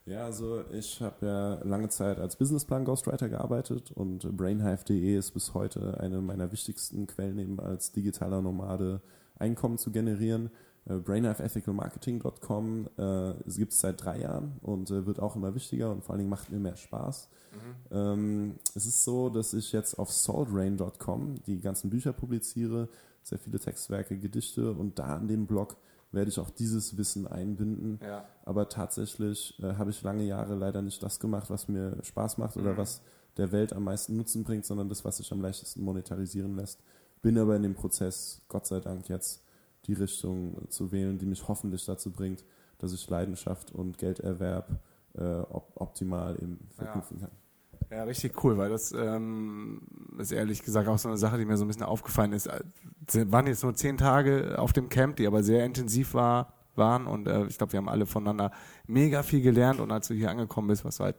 Ja, also ich habe ja lange Zeit als Businessplan Ghostwriter gearbeitet und Brainhive.de ist bis heute eine meiner wichtigsten Quellen, eben als digitaler Nomade Einkommen zu generieren. Äh, brainhafethicalmarketing.com äh, gibt es seit drei Jahren und äh, wird auch immer wichtiger und vor allen Dingen macht mir mehr Spaß. Mhm. Ähm, es ist so, dass ich jetzt auf saltrain.com die ganzen Bücher publiziere, sehr viele Textwerke, Gedichte und da an dem Blog werde ich auch dieses Wissen einbinden. Ja. Aber tatsächlich äh, habe ich lange Jahre leider nicht das gemacht, was mir Spaß macht oder mhm. was der Welt am meisten Nutzen bringt, sondern das, was sich am leichtesten monetarisieren lässt. Bin aber in dem Prozess, Gott sei Dank, jetzt die Richtung zu wählen, die mich hoffentlich dazu bringt, dass ich Leidenschaft und Gelderwerb äh, op optimal eben verknüpfen ja. kann. Ja, richtig cool, weil das ähm, ist ehrlich gesagt auch so eine Sache, die mir so ein bisschen aufgefallen ist. Es äh, waren jetzt nur zehn Tage auf dem Camp, die aber sehr intensiv war, waren und äh, ich glaube, wir haben alle voneinander mega viel gelernt und als du hier angekommen bist, was halt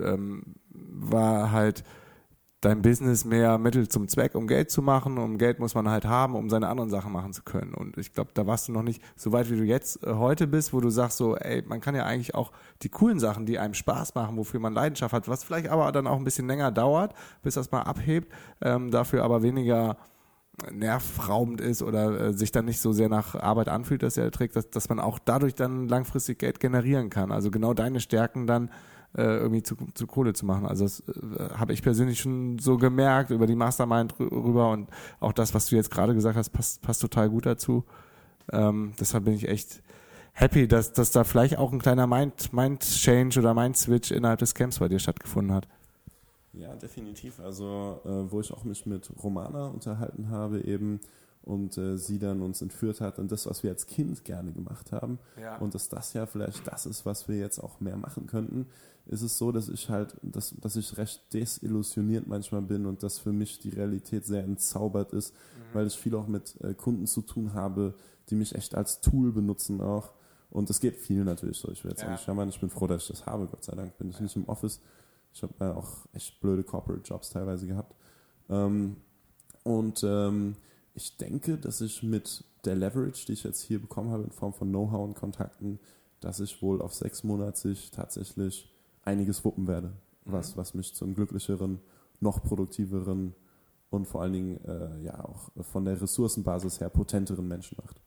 ähm, war halt dein Business mehr Mittel zum Zweck, um Geld zu machen. Um Geld muss man halt haben, um seine anderen Sachen machen zu können. Und ich glaube, da warst du noch nicht so weit, wie du jetzt äh, heute bist, wo du sagst so, ey, man kann ja eigentlich auch die coolen Sachen, die einem Spaß machen, wofür man Leidenschaft hat, was vielleicht aber dann auch ein bisschen länger dauert, bis das mal abhebt, ähm, dafür aber weniger nervraubend ist oder äh, sich dann nicht so sehr nach Arbeit anfühlt, dass er trägt, dass, dass man auch dadurch dann langfristig Geld generieren kann. Also genau deine Stärken dann äh, irgendwie zu, zu Kohle zu machen. Also das äh, habe ich persönlich schon so gemerkt über die Mastermind rüber und auch das, was du jetzt gerade gesagt hast, passt, passt total gut dazu. Ähm, deshalb bin ich echt happy, dass, dass da vielleicht auch ein kleiner Mind, Mind Change oder Mind Switch innerhalb des Camps bei dir stattgefunden hat. Ja, definitiv. Also, äh, wo ich auch mich mit Romana unterhalten habe, eben und äh, sie dann uns entführt hat und das, was wir als Kind gerne gemacht haben ja. und dass das ja vielleicht das ist, was wir jetzt auch mehr machen könnten, ist es so, dass ich halt, dass, dass ich recht desillusioniert manchmal bin und dass für mich die Realität sehr entzaubert ist, mhm. weil ich viel auch mit äh, Kunden zu tun habe, die mich echt als Tool benutzen auch. Und das geht viel natürlich so. Ich will jetzt ja. nicht jammern, ich bin froh, dass ich das habe, Gott sei Dank bin ich ja. nicht im Office. Ich habe äh, auch echt blöde Corporate Jobs teilweise gehabt. Ähm, und ähm, ich denke, dass ich mit der Leverage, die ich jetzt hier bekommen habe in Form von Know-how und Kontakten, dass ich wohl auf sechs Monate sich tatsächlich einiges wuppen werde, mhm. was, was mich zum glücklicheren, noch produktiveren und vor allen Dingen äh, ja auch von der Ressourcenbasis her potenteren Menschen macht.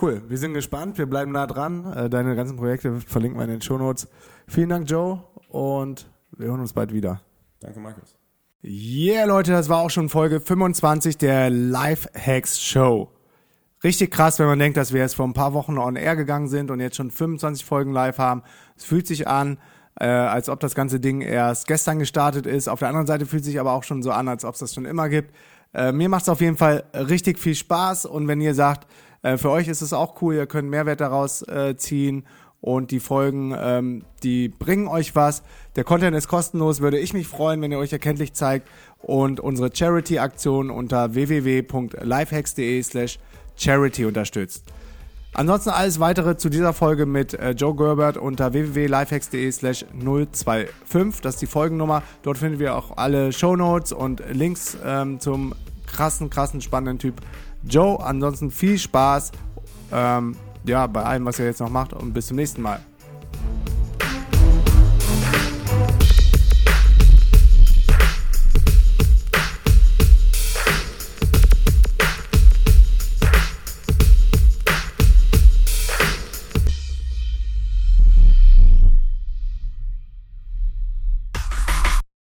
Cool, wir sind gespannt, wir bleiben nah dran. Äh, deine ganzen Projekte verlinken wir in den Shownotes. Vielen Dank, Joe, und wir hören uns bald wieder. Danke, Markus. Yeah, Leute, das war auch schon Folge 25 der Life Hacks Show. Richtig krass, wenn man denkt, dass wir jetzt vor ein paar Wochen on air gegangen sind und jetzt schon 25 Folgen live haben. Es fühlt sich an, äh, als ob das ganze Ding erst gestern gestartet ist. Auf der anderen Seite fühlt sich aber auch schon so an, als ob es das schon immer gibt. Äh, mir macht es auf jeden Fall richtig viel Spaß und wenn ihr sagt, äh, für euch ist es auch cool, ihr könnt Mehrwert daraus äh, ziehen und die Folgen, ähm, die bringen euch was. Der Content ist kostenlos, würde ich mich freuen, wenn ihr euch erkenntlich zeigt und unsere Charity-Aktion unter www.lifehacks.de slash charity unterstützt. Ansonsten alles weitere zu dieser Folge mit äh, Joe Gerbert unter www.lifehacks.de slash 025. Das ist die Folgennummer. Dort finden wir auch alle Shownotes und Links ähm, zum krassen, krassen, spannenden Typ Joe. Ansonsten viel Spaß ähm, ja, bei allem, was er jetzt noch macht und bis zum nächsten Mal.